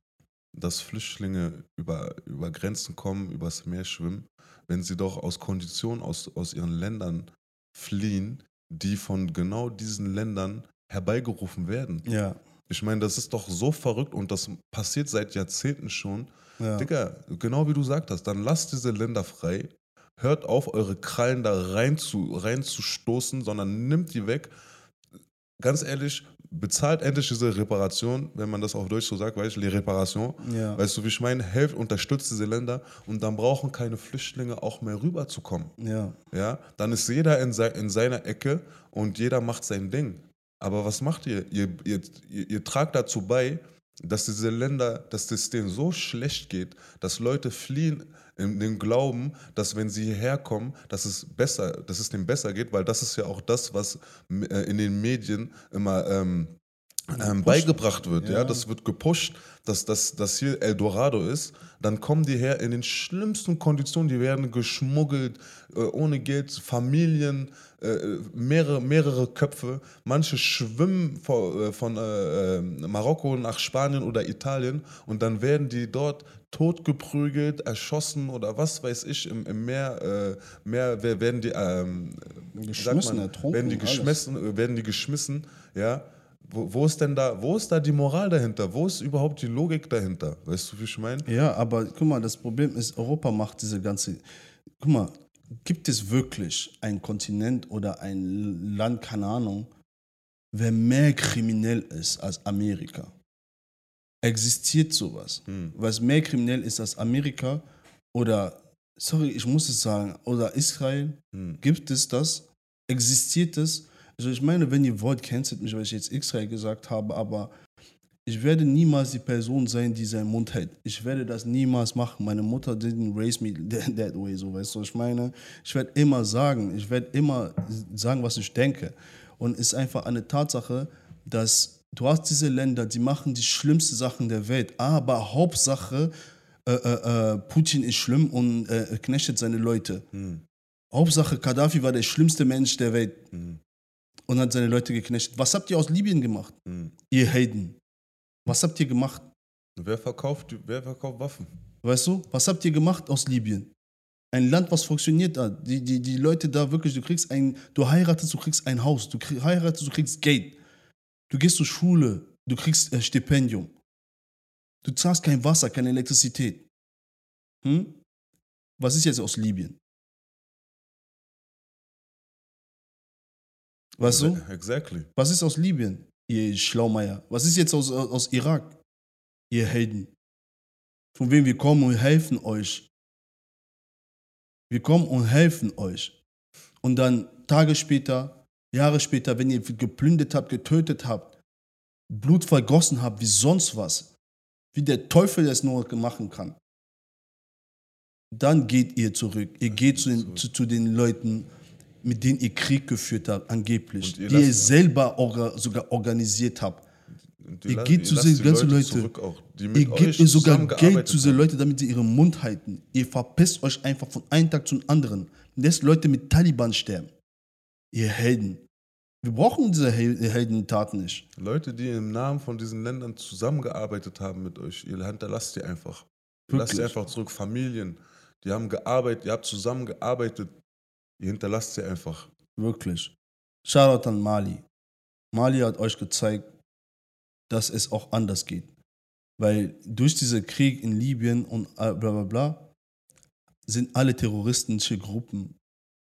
dass Flüchtlinge über, über Grenzen kommen, übers Meer schwimmen, wenn sie doch aus Konditionen aus, aus ihren Ländern fliehen, die von genau diesen Ländern herbeigerufen werden? Ja. Ich meine, das ist doch so verrückt und das passiert seit Jahrzehnten schon. ja. Digga, genau wie du gesagt hast, dann lasst diese Länder frei. Hört auf, eure Krallen da rein zu, reinzustoßen, sondern nimmt die weg. Ganz ehrlich, bezahlt endlich diese Reparation, wenn man das auf Deutsch so sagt, weißt du, die Reparation. Ja. Weißt du, wie ich meine? Helft, unterstützt diese Länder und dann brauchen keine Flüchtlinge auch mehr rüberzukommen. ja. Ja, dann ist jeder in, sei, in seiner Ecke und jeder macht sein Ding. Aber was macht ihr? Ihr, ihr, ihr, ihr tragt dazu bei, dass diese Länder, dass es denen so schlecht geht, dass Leute fliehen in dem Glauben, dass wenn sie hierher kommen, dass es besser, dass es denen besser geht, weil das ist ja auch das, was äh, in den Medien immer ähm, ähm, beigebracht wird. Ja. ja. das wird gepusht, dass das hier Eldorado ist. Dann kommen die her in den schlimmsten Konditionen. Die werden geschmuggelt, äh, ohne Geld, Familien, äh, mehrere, mehrere Köpfe. Manche schwimmen von, äh, von äh, äh, Marokko nach Spanien oder Italien und dann werden die dort totgeprügelt, erschossen oder was weiß ich im, im Meer. Äh, Meer werden die ähm, geschmissen, man, werden die geschmissen, werden die geschmissen, ja wo, wo, ist denn da, wo ist da die Moral dahinter? Wo ist überhaupt die Logik dahinter? Weißt du, wie ich meine? Ja, aber guck mal, das Problem ist, Europa macht diese ganze. Guck mal, gibt es wirklich ein Kontinent oder ein Land, keine Ahnung, wer mehr kriminell ist als Amerika? Existiert sowas? Hm. Was mehr kriminell ist als Amerika oder, sorry, ich muss es sagen, oder Israel? Hm. Gibt es das? Existiert es? Also ich meine, wenn ihr wollt, cancelt mich, weil ich jetzt X-Ray gesagt habe, aber ich werde niemals die Person sein, die seinen Mund hält. Ich werde das niemals machen. Meine Mutter didn't raise me that way, so weißt du, ich meine, ich werde immer sagen, ich werde immer sagen, was ich denke. Und es ist einfach eine Tatsache, dass du hast diese Länder, die machen die schlimmsten Sachen der Welt, aber Hauptsache, äh, äh, äh Putin ist schlimm und äh, knechtet seine Leute. Hm. Hauptsache, Gaddafi war der schlimmste Mensch der Welt. Hm und hat seine Leute geknechtet. Was habt ihr aus Libyen gemacht, mhm. ihr Helden? Was habt ihr gemacht? Wer verkauft, wer verkauft Waffen? Weißt du, was habt ihr gemacht aus Libyen? Ein Land, was funktioniert da. Die, die, die Leute da wirklich, du kriegst ein, du heiratest, du kriegst ein Haus, du krieg, heiratest, du kriegst Geld. Du gehst zur Schule, du kriegst ein Stipendium. Du zahlst kein Wasser, keine Elektrizität. Hm? Was ist jetzt aus Libyen? Weißt du? Exactly. Was ist aus Libyen, ihr Schlaumeier? Was ist jetzt aus, aus Irak, ihr Helden? Von wem wir kommen und helfen euch. Wir kommen und helfen euch. Und dann Tage später, Jahre später, wenn ihr geplündert habt, getötet habt, Blut vergossen habt, wie sonst was, wie der Teufel es nur machen kann, dann geht ihr zurück. Ihr geht zu den, zu, zu den Leuten mit denen ihr Krieg geführt habt, angeblich, ihr die ihr selber orga, sogar organisiert habt. Ihr geht zu diesen ganzen Leute, Leute ihr gebt ihr sogar Geld zu diesen Leuten, damit sie ihren Mund halten. Ihr verpisst euch einfach von einem Tag zum anderen. Lässt Leute mit Taliban sterben. Ihr Helden. Wir brauchen diese Heldentaten nicht. Leute, die im Namen von diesen Ländern zusammengearbeitet haben mit euch, ihr hinterlasst ihr einfach. Ihr lasst ihr einfach zurück. Familien, die haben gearbeitet, ihr habt zusammengearbeitet, Ihr hinterlasst sie einfach. Wirklich. Shoutout an Mali. Mali hat euch gezeigt, dass es auch anders geht. Weil durch diesen Krieg in Libyen und bla bla bla sind alle terroristische Gruppen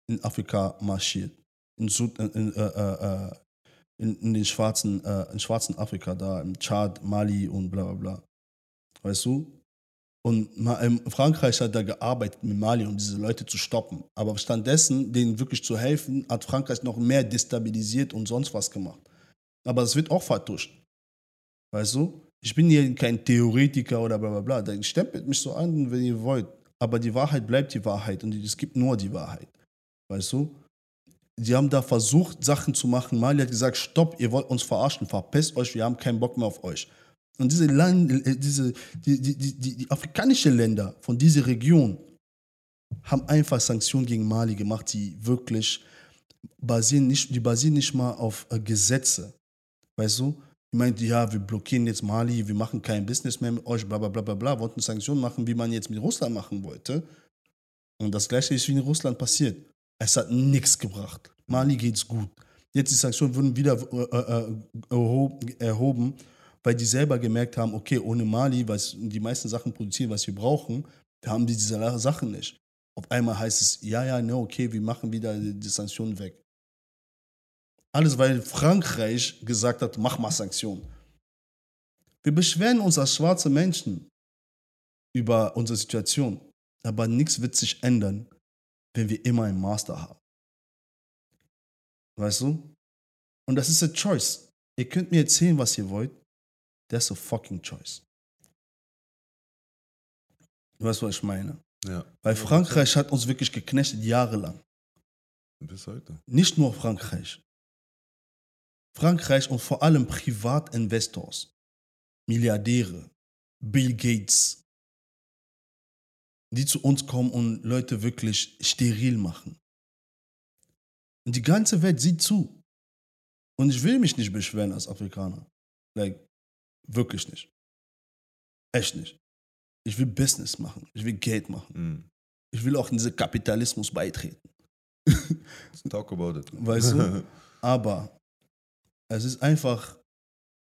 in Afrika marschiert. In, Süd, in, äh, äh, äh, in, in den schwarzen, äh, in schwarzen Afrika, da im Tschad, Mali und bla bla bla. Weißt du? Und ähm, Frankreich hat da gearbeitet mit Mali, um diese Leute zu stoppen. Aber stattdessen, denen wirklich zu helfen, hat Frankreich noch mehr destabilisiert und sonst was gemacht. Aber das wird auch vertuscht. Weißt du? Ich bin hier kein Theoretiker oder bla bla bla. Dann stempelt mich so an, wenn ihr wollt. Aber die Wahrheit bleibt die Wahrheit und es gibt nur die Wahrheit. Weißt du? Die haben da versucht, Sachen zu machen. Mali hat gesagt: Stopp, ihr wollt uns verarschen, verpisst euch, wir haben keinen Bock mehr auf euch. Und diese, Land, äh, diese die, die, die, die afrikanischen Länder von dieser Region haben einfach Sanktionen gegen Mali gemacht, die wirklich basieren nicht, die basieren nicht mal auf äh, Gesetze. Weißt du? Ich meinte, ja, wir blockieren jetzt Mali, wir machen kein Business mehr mit euch, bla bla bla bla bla, wollten Sanktionen machen, wie man jetzt mit Russland machen wollte. Und das gleiche ist wie in Russland passiert. Es hat nichts gebracht. Mali geht's gut. Jetzt die Sanktionen wurden wieder äh, äh, erhoben weil die selber gemerkt haben, okay, ohne Mali, was die meisten Sachen produzieren, was wir brauchen, haben die diese Sachen nicht. Auf einmal heißt es, ja, ja, ne, okay, wir machen wieder die Sanktionen weg. Alles, weil Frankreich gesagt hat, mach mal Sanktionen. Wir beschweren uns als schwarze Menschen über unsere Situation, aber nichts wird sich ändern, wenn wir immer einen Master haben. Weißt du? Und das ist eine Choice. Ihr könnt mir erzählen, was ihr wollt. That's a fucking choice. Du weißt, was ich meine? Ja. Weil Frankreich hat uns wirklich geknechtet jahrelang. Bis heute. Nicht nur Frankreich. Frankreich und vor allem Privatinvestors, Milliardäre, Bill Gates, die zu uns kommen und Leute wirklich steril machen. Und die ganze Welt sieht zu. Und ich will mich nicht beschweren als Afrikaner. Like, wirklich nicht. Echt nicht. Ich will Business machen. Ich will Geld machen. Mhm. Ich will auch in diesen Kapitalismus beitreten. Talk about it. Weißt du? Aber es ist einfach,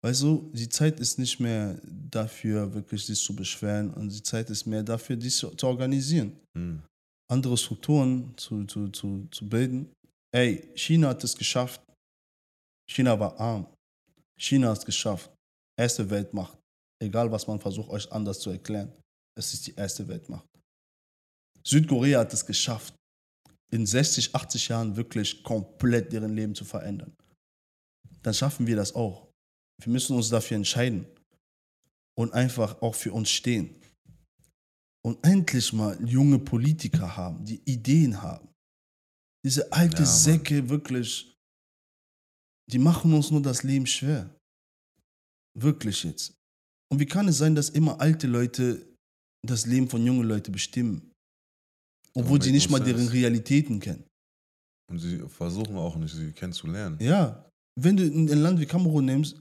weißt du, die Zeit ist nicht mehr dafür, wirklich sich zu beschweren und die Zeit ist mehr dafür, dies zu, zu organisieren. Mhm. Andere Strukturen zu, zu, zu, zu bilden. Ey, China hat es geschafft. China war arm. China hat es geschafft. Erste Weltmacht. Egal, was man versucht, euch anders zu erklären. Es ist die erste Weltmacht. Südkorea hat es geschafft, in 60, 80 Jahren wirklich komplett deren Leben zu verändern. Dann schaffen wir das auch. Wir müssen uns dafür entscheiden und einfach auch für uns stehen. Und endlich mal junge Politiker haben, die Ideen haben. Diese alte Ja. Säcke wirklich, die machen uns nur das Leben schwer. Wirklich jetzt. Und wie kann es sein, dass immer alte Leute das Leben von jungen Leuten bestimmen? Obwohl sie nicht mal deren. Realitäten kennen. Und sie versuchen auch nicht, sie kennenzulernen. Ja, wenn du ein Land wie Kamerun nimmst,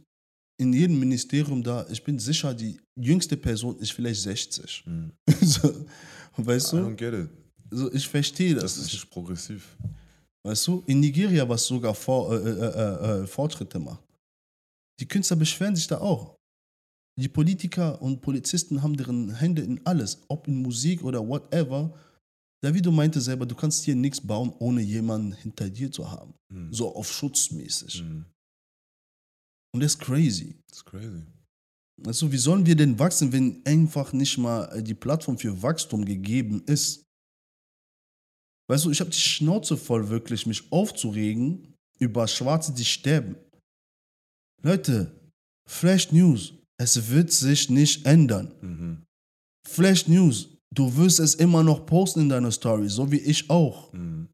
in jedem Ministerium da, ich bin sicher, die jüngste Person ist vielleicht 60. Mhm. so, weißt I du? don't get it. So, ich verstehe das, Das ist nicht. nicht progressiv. Weißt du? In Nigeria, was sogar vor, äh, äh, äh, äh, Fortschritte macht. Die Künstler beschweren sich da auch. Die Politiker und Polizisten haben deren Hände in alles, ob in Musik oder whatever. Davido meinte selber, du kannst hier nichts bauen, ohne jemanden hinter dir zu haben. Mhm. So auf schutzmäßig. Mhm. Und das ist crazy. Das ist crazy. Also, wie sollen wir denn wachsen, wenn einfach nicht mal äh, die Plattform für Wachstum gegeben ist? Weißt du, ich habe die Schnauze voll, wirklich mich aufzuregen über Schwarze, die sterben. Leute, Flash News, es wird sich nicht ändern. Mhm. Flash News, du wirst es immer noch posten in deiner Story, so wie ich auch. Mhm.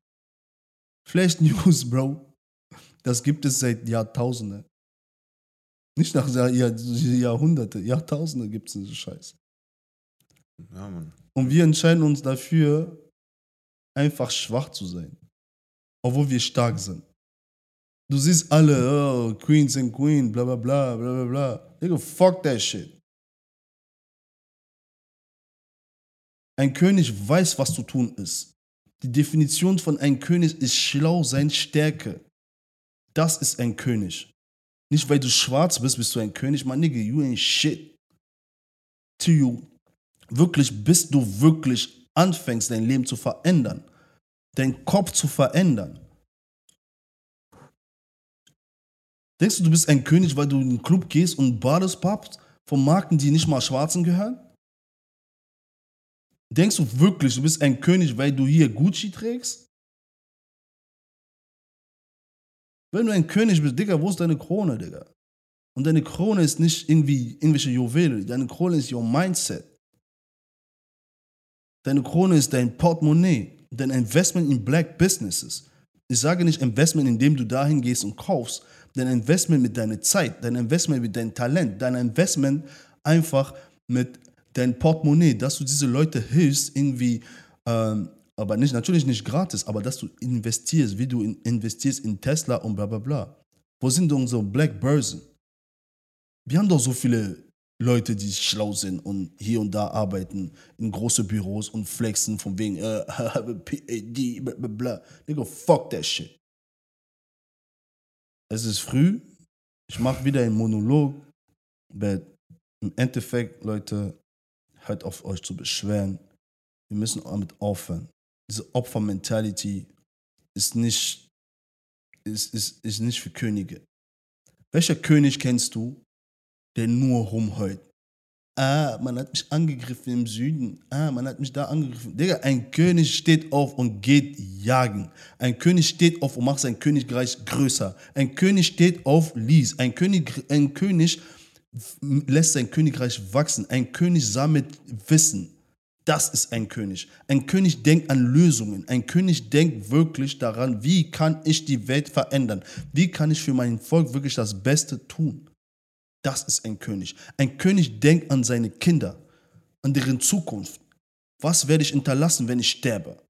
Flash News, Bro, das gibt es seit Jahrtausenden. Nicht nach Jahr, Jahr, Jahrhunderte, Jahrtausende gibt es diesen Scheiß. Ja, Mann. Und wir entscheiden uns dafür, einfach schwach zu sein. Obwohl wir stark sind. Du siehst alle, oh, Queens and Queen, bla bla bla, bla bla bla. Nigga, fuck that shit. Ein König weiß, was zu tun ist. Die Definition von ein König ist schlau sein, Stärke. Das ist ein König. Nicht weil du schwarz bist, bist du ein König. Man, nigga, you ain't shit. To you. Wirklich, bis du wirklich anfängst, dein Leben zu verändern. Deinen Kopf zu verändern. Denkst du, du bist ein König, weil du in den Club gehst und Bades pappst von Marken, die nicht mal Schwarzen gehören? Denkst du wirklich, du bist ein König, weil du hier Gucci trägst? Wenn du ein König bist, Digga, wo ist deine Krone, Digga? Und deine Krone ist nicht irgendwie irgendwelche Juwele. Deine Krone ist your Mindset. Deine Krone ist dein Portemonnaie, dein Investment in Black Businesses. Ich sage nicht Investment, indem du dahin gehst und kaufst. Dein Investment mit deiner Zeit, dein Investment mit deinem Talent, dein Investment einfach mit dein Portemonnaie, dass du diese Leute hilfst, irgendwie, ähm, aber nicht, natürlich nicht gratis, aber dass du investierst, wie du in, investierst in Tesla und bla bla bla. Wo sind unsere Black Börsen? Wir haben doch so viele Leute, die schlau sind und hier und da arbeiten in große Büros und flexen von wegen, äh, PhD, bla bla bla. Nigga, fuck that shit. Es ist früh, ich mache wieder einen Monolog, aber im Endeffekt, Leute, hört auf euch zu beschweren. Wir müssen damit aufhören. Diese Opfer-Mentality ist nicht, ist, ist, ist nicht für Könige. Welcher König kennst du, der nur rumheult? Ah, man hat mich angegriffen im Süden. Ah, man hat mich da angegriffen. Digga, ein König steht auf und geht jagen. Ein König steht auf und macht sein Königreich größer. Ein König steht auf, liest. Ein König, ein König lässt sein Königreich wachsen. Ein König sammelt Wissen. Das ist ein König. Ein König denkt an Lösungen. Ein König denkt wirklich daran, wie kann ich die Welt verändern? Wie kann ich für mein Volk wirklich das Beste tun? Das ist ein König. Ein König denkt an seine Kinder, an deren Zukunft. Was werde ich hinterlassen, wenn ich sterbe?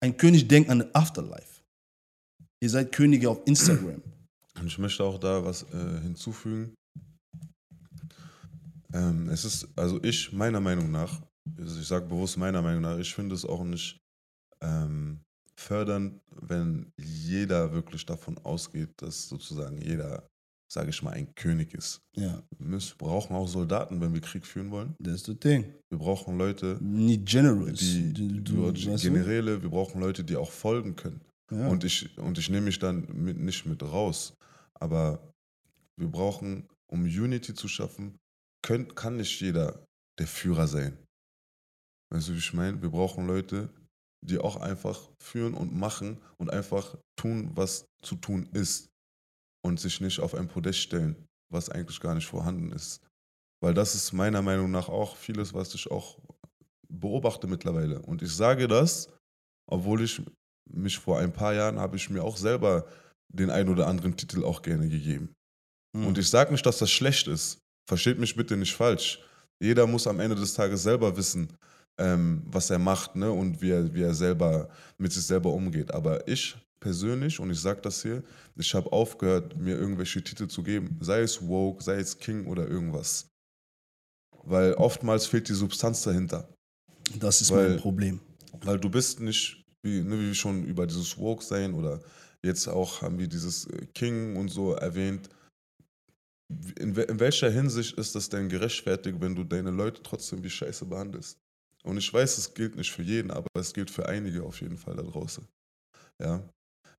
Ein König denkt an den Afterlife. Ihr seid Könige auf Instagram. Und ich möchte auch da was äh, hinzufügen. Ähm, es ist, also ich, meiner Meinung nach, also ich sage bewusst meiner Meinung nach, ich finde es auch nicht ähm, fördernd, wenn jeder wirklich davon ausgeht, dass sozusagen jeder, sage ich mal, ein König ist. Ja, Wir brauchen auch Soldaten, wenn wir Krieg führen wollen. das ist das Ding. Wir brauchen Leute, Nicht Generals. die, die, du, weißt du? Generäle, wir brauchen Leute, die auch folgen können. Ja. Und ich, und ich nehme mich dann mit, nicht mit raus. Aber wir brauchen, um Unity zu schaffen, könnt, kann nicht jeder der Führer sein. Weißt du, wie ich meine? Wir brauchen Leute, die auch einfach führen und machen und einfach tun, was zu tun ist. Und sich nicht auf ein Podest stellen, was eigentlich gar nicht vorhanden ist. Weil das ist meiner Meinung nach auch vieles, was ich auch beobachte mittlerweile. Und ich sage das, obwohl ich mich vor ein paar Jahren habe ich mir auch selber den ein oder anderen Titel auch gerne gegeben. Mhm. Und ich sage nicht, dass das schlecht ist. Versteht mich bitte nicht falsch. Jeder muss am Ende des Tages selber wissen, ähm, was er macht ne? und wie er, wie er selber mit sich selber umgeht. Aber ich persönlich, und ich sage das hier, ich habe aufgehört, mir irgendwelche Titel zu geben. Sei es Woke, sei es King oder irgendwas. Weil oftmals fehlt die Substanz dahinter. das ist weil- mein Problem. Weil du bist nicht, wie, ne, wie schon über dieses Woke sein oder jetzt auch haben wir dieses äh, King und so erwähnt. In, in welcher Hinsicht ist das denn gerechtfertigt, wenn du deine Leute trotzdem wie Scheiße behandelst? Und ich weiß, es gilt nicht für jeden, aber es gilt für einige auf jeden Fall da draußen. Ja.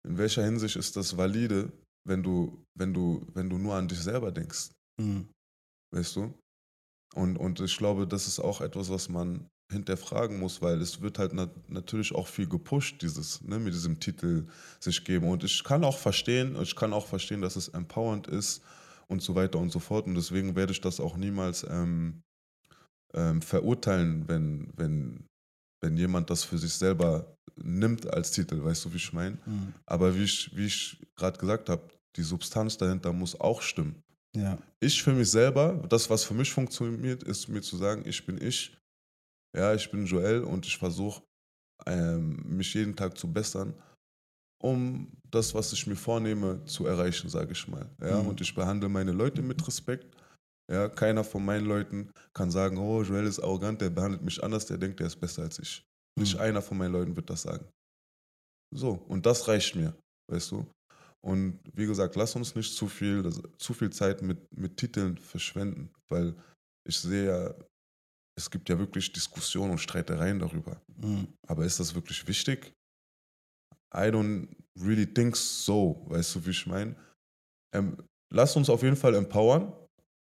In welcher Hinsicht ist das valide, wenn du, wenn du, wenn du nur an dich selber denkst? Mhm. Weißt du? Und, und ich glaube, das ist auch etwas, was man hinterfragen muss, weil es wird halt nat natürlich auch viel gepusht, dieses, ne, mit diesem Titel sich geben. Und ich kann auch verstehen, ich kann auch verstehen, dass es empowernd ist und so weiter und so fort. Und deswegen werde ich das auch niemals ähm, ähm, verurteilen, wenn, wenn, wenn jemand das für sich selber nimmt als Titel, weißt du, wie ich meine? Mhm. Aber wie ich, wie ich gerade gesagt habe, die Substanz dahinter muss auch stimmen Ja. ich für mich selber, das, was für mich funktioniert, ist mir zu sagen, ich bin ich. Ja, ich bin Joel und ich versuche, ähm, mich jeden Tag zu bessern, um das, was ich mir vornehme, zu erreichen, sage ich mal. Ja, Mhm. und ich behandle meine Leute mit Respekt. Ja, keiner von meinen Leuten kann sagen, oh, Joel ist arrogant, der behandelt mich anders, der denkt, der ist besser als ich. Nicht Mhm. einer von meinen Leuten wird das sagen. So, und das reicht mir, weißt du? Und wie gesagt, lass uns nicht zu viel, das- zu viel Zeit mit, mit Titeln verschwenden, weil ich sehe ja, es gibt ja wirklich Diskussionen und Streitereien darüber. Mhm. Aber ist das wirklich wichtig? I don't really think so, weißt du, wie ich meine? Ähm, lass uns auf jeden Fall empowern.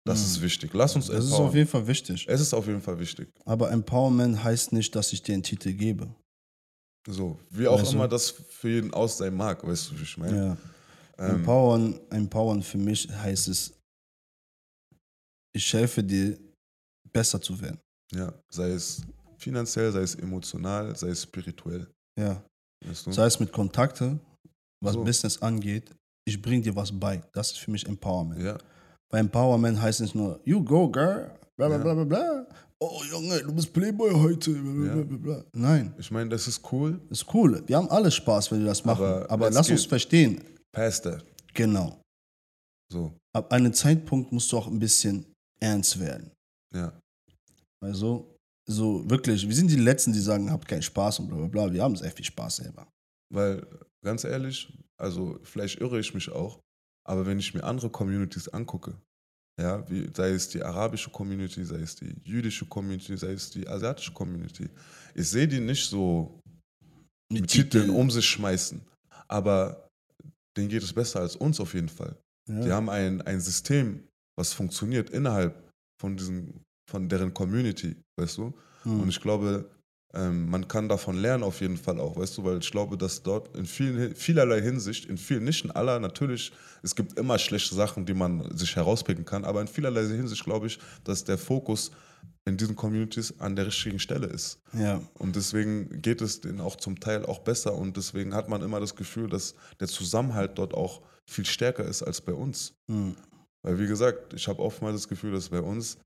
Das Mhm. ist wichtig. Lass uns Das ist empowern. auf jeden Fall wichtig. es ist auf jeden Fall wichtig. Aber Empowerment heißt nicht, dass ich dir einen Titel gebe. So, wie auch Weißt du? immer das für jeden aus sein mag, weißt du, wie ich meine? Ja. Ähm, Empowern, empowern für mich heißt es, ich helfe dir, besser zu werden. ja, sei es finanziell, sei es emotional, sei es spirituell. Ja. Weißt du? Sei es mit Kontakte, was So. Business angeht, ich bringe dir was bei. Das ist für mich Empowerment. ja, Weil Empowerment heißt nicht nur, you go, girl, bla bla bla bla bla. Oh Junge, du bist Playboy heute. Bla, bla, Ja. Nein, ich meine, das ist cool. ist cool. Wir haben alle Spaß, wenn wir das machen. Aber Aber, lass uns verstehen. Pastor. Genau. So, Ab einem Zeitpunkt musst du auch ein bisschen ernst werden. ja. Also, so wirklich, wir sind die Letzten, die sagen, habt keinen Spaß und bla bla bla. Wir haben sehr viel Spaß selber. Weil, ganz ehrlich, also vielleicht irre ich mich auch, aber wenn ich mir andere Communities angucke, ja, wie, sei es die arabische Community, sei es die jüdische Community, sei es die asiatische Community, ich sehe die nicht so mit Titeln um sich schmeißen, aber denen geht es besser als uns auf jeden Fall. Ja. Die haben ein, ein System, was funktioniert innerhalb von, diesem, von deren Community, weißt du? Hm. Und ich glaube, Ähm, man kann davon lernen auf jeden Fall auch, weißt du, weil ich glaube, dass dort in vielen, vielerlei Hinsicht, in vielen, nicht in aller, natürlich, es gibt immer schlechte Sachen, die man sich herauspicken kann, aber in vielerlei Hinsicht glaube ich, dass der Fokus in diesen Communities an der richtigen Stelle ist. Ja. Und deswegen geht es denen auch zum Teil auch besser und deswegen hat man immer das Gefühl, dass der Zusammenhalt dort auch viel stärker ist als bei uns. Mhm. Weil wie gesagt, ich habe oftmals das Gefühl, dass bei uns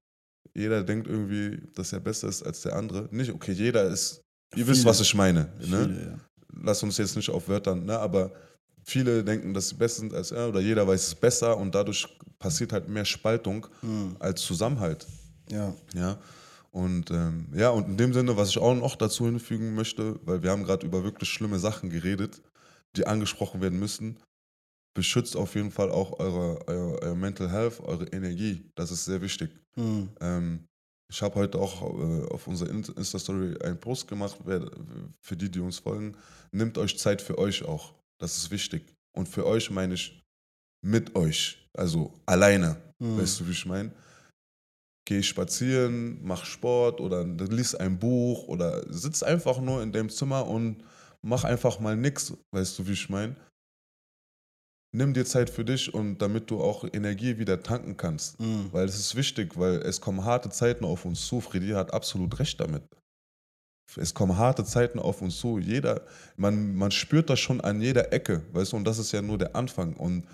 jeder denkt irgendwie, dass er besser ist als der andere. Nicht, okay, jeder ist, ihr wisst, Viele. was ich meine. Ne? Viele, ja. Lass uns jetzt nicht auf Wörtern, ne? aber viele denken, dass sie besser sind als er oder jeder weiß es besser und dadurch passiert halt mehr Spaltung Mhm. als Zusammenhalt. Ja. Ja. Und ähm, ja, und in dem Sinne, was ich auch noch dazu hinfügen möchte, weil wir haben gerade über wirklich schlimme Sachen geredet, die angesprochen werden müssen, beschützt auf jeden Fall auch eure, eure, euer Mental Health, eure Energie. Das ist sehr wichtig. Mhm. Ähm, ich habe heute auch äh, auf unserer In- Insta-Story einen Post gemacht, wer, für die, die uns folgen. Nehmt euch Zeit für euch auch. Das ist wichtig. Und für euch meine ich mit euch, also alleine. Mhm. Weißt du, wie ich meine? Geh spazieren, mach Sport oder lies ein Buch oder sitz einfach nur in deinem Zimmer und mach einfach mal nix. Weißt du, wie ich meine? Nimm dir Zeit für dich und damit du auch Energie wieder tanken kannst. Mhm. Weil es ist wichtig, weil es kommen harte Zeiten auf uns zu. Freddy hat absolut recht damit. Es kommen harte Zeiten auf uns zu. Jeder, man, man spürt das schon an jeder Ecke, weißt du, und das ist ja nur der Anfang. Und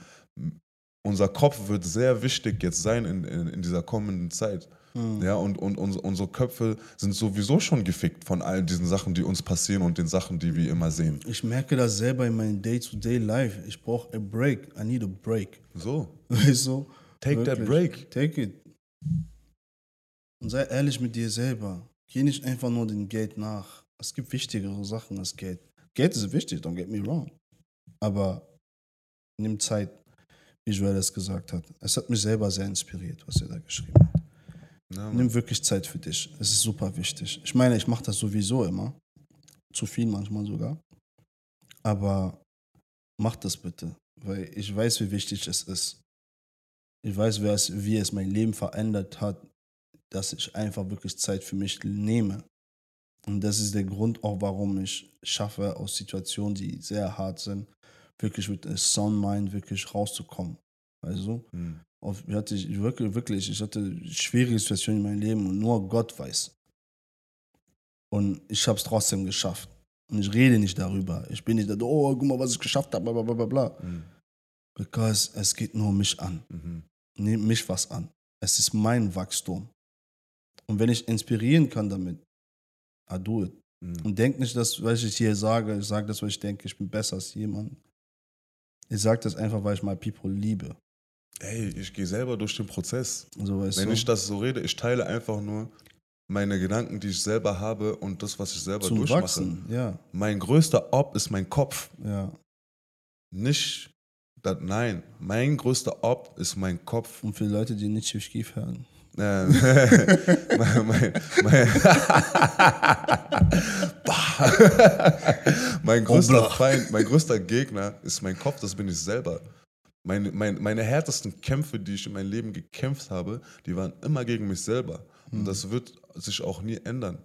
unser Kopf wird sehr wichtig jetzt sein in, in, in dieser kommenden Zeit. Mhm. Ja, und, und uns, unsere Köpfe sind sowieso schon gefickt von all diesen Sachen, die uns passieren und den Sachen, die wir immer sehen. Ich merke das selber in meinem Day-to-Day-Life. Ich brauche a break. I need a break. So, Weißt du? take that break. Take it. Und sei ehrlich mit dir selber. Geh nicht einfach nur dem Geld nach. Es gibt wichtigere Sachen als Geld. Geld ist wichtig, don't get me wrong. Aber nimm Zeit, wie Joel es gesagt hat. Es hat mich selber sehr inspiriert, was er da geschrieben hat. Ja, Mann. Nimm wirklich Zeit für dich. Es ist super wichtig. Ich meine, ich mache das sowieso immer. Zu viel manchmal sogar. Aber mach das bitte. Weil ich weiß, wie wichtig es ist. Ich weiß, wie es, wie es mein Leben verändert hat, dass ich einfach wirklich Zeit für mich nehme. Und das ist der Grund auch, warum ich schaffe, aus Situationen, die sehr hart sind, wirklich mit a sound mind wirklich rauszukommen. Also, Hm. Auf, ich hatte ich wirklich, wirklich, ich hatte schwierige Situationen in meinem Leben und nur Gott weiß. Und ich habe es trotzdem geschafft. Und ich rede nicht darüber. Ich bin nicht da, oh, guck mal, was ich geschafft habe, bla bla bla bla. Hm. Because es geht nur um mich an. Mhm. Nehmt mich was an. Es ist mein Wachstum. Und wenn ich inspirieren kann damit, I do it. Mhm. Und denk nicht, dass, was ich hier sage, ich sage das, was ich denke, ich bin besser als jemand. Ich sage das einfach, weil ich mal People liebe. Ey, ich gehe selber durch den Prozess. Weißt Wenn du, ich das so rede, ich teile einfach nur meine Gedanken, die ich selber habe und das, was ich selber zum durchmache. Wachsen, ja, Mein größter Ob ist mein Kopf. ja. Nicht, das, nein, mein größter Ob ist mein Kopf. Und für Leute, die nicht schief hören. Ähm, mein, mein, mein, mein größter. Feind, mein größter Gegner ist mein Kopf, das bin ich selber. Meine, meine, meine härtesten Kämpfe, die ich in meinem Leben gekämpft habe, die waren immer gegen mich selber. Und das wird sich auch nie ändern.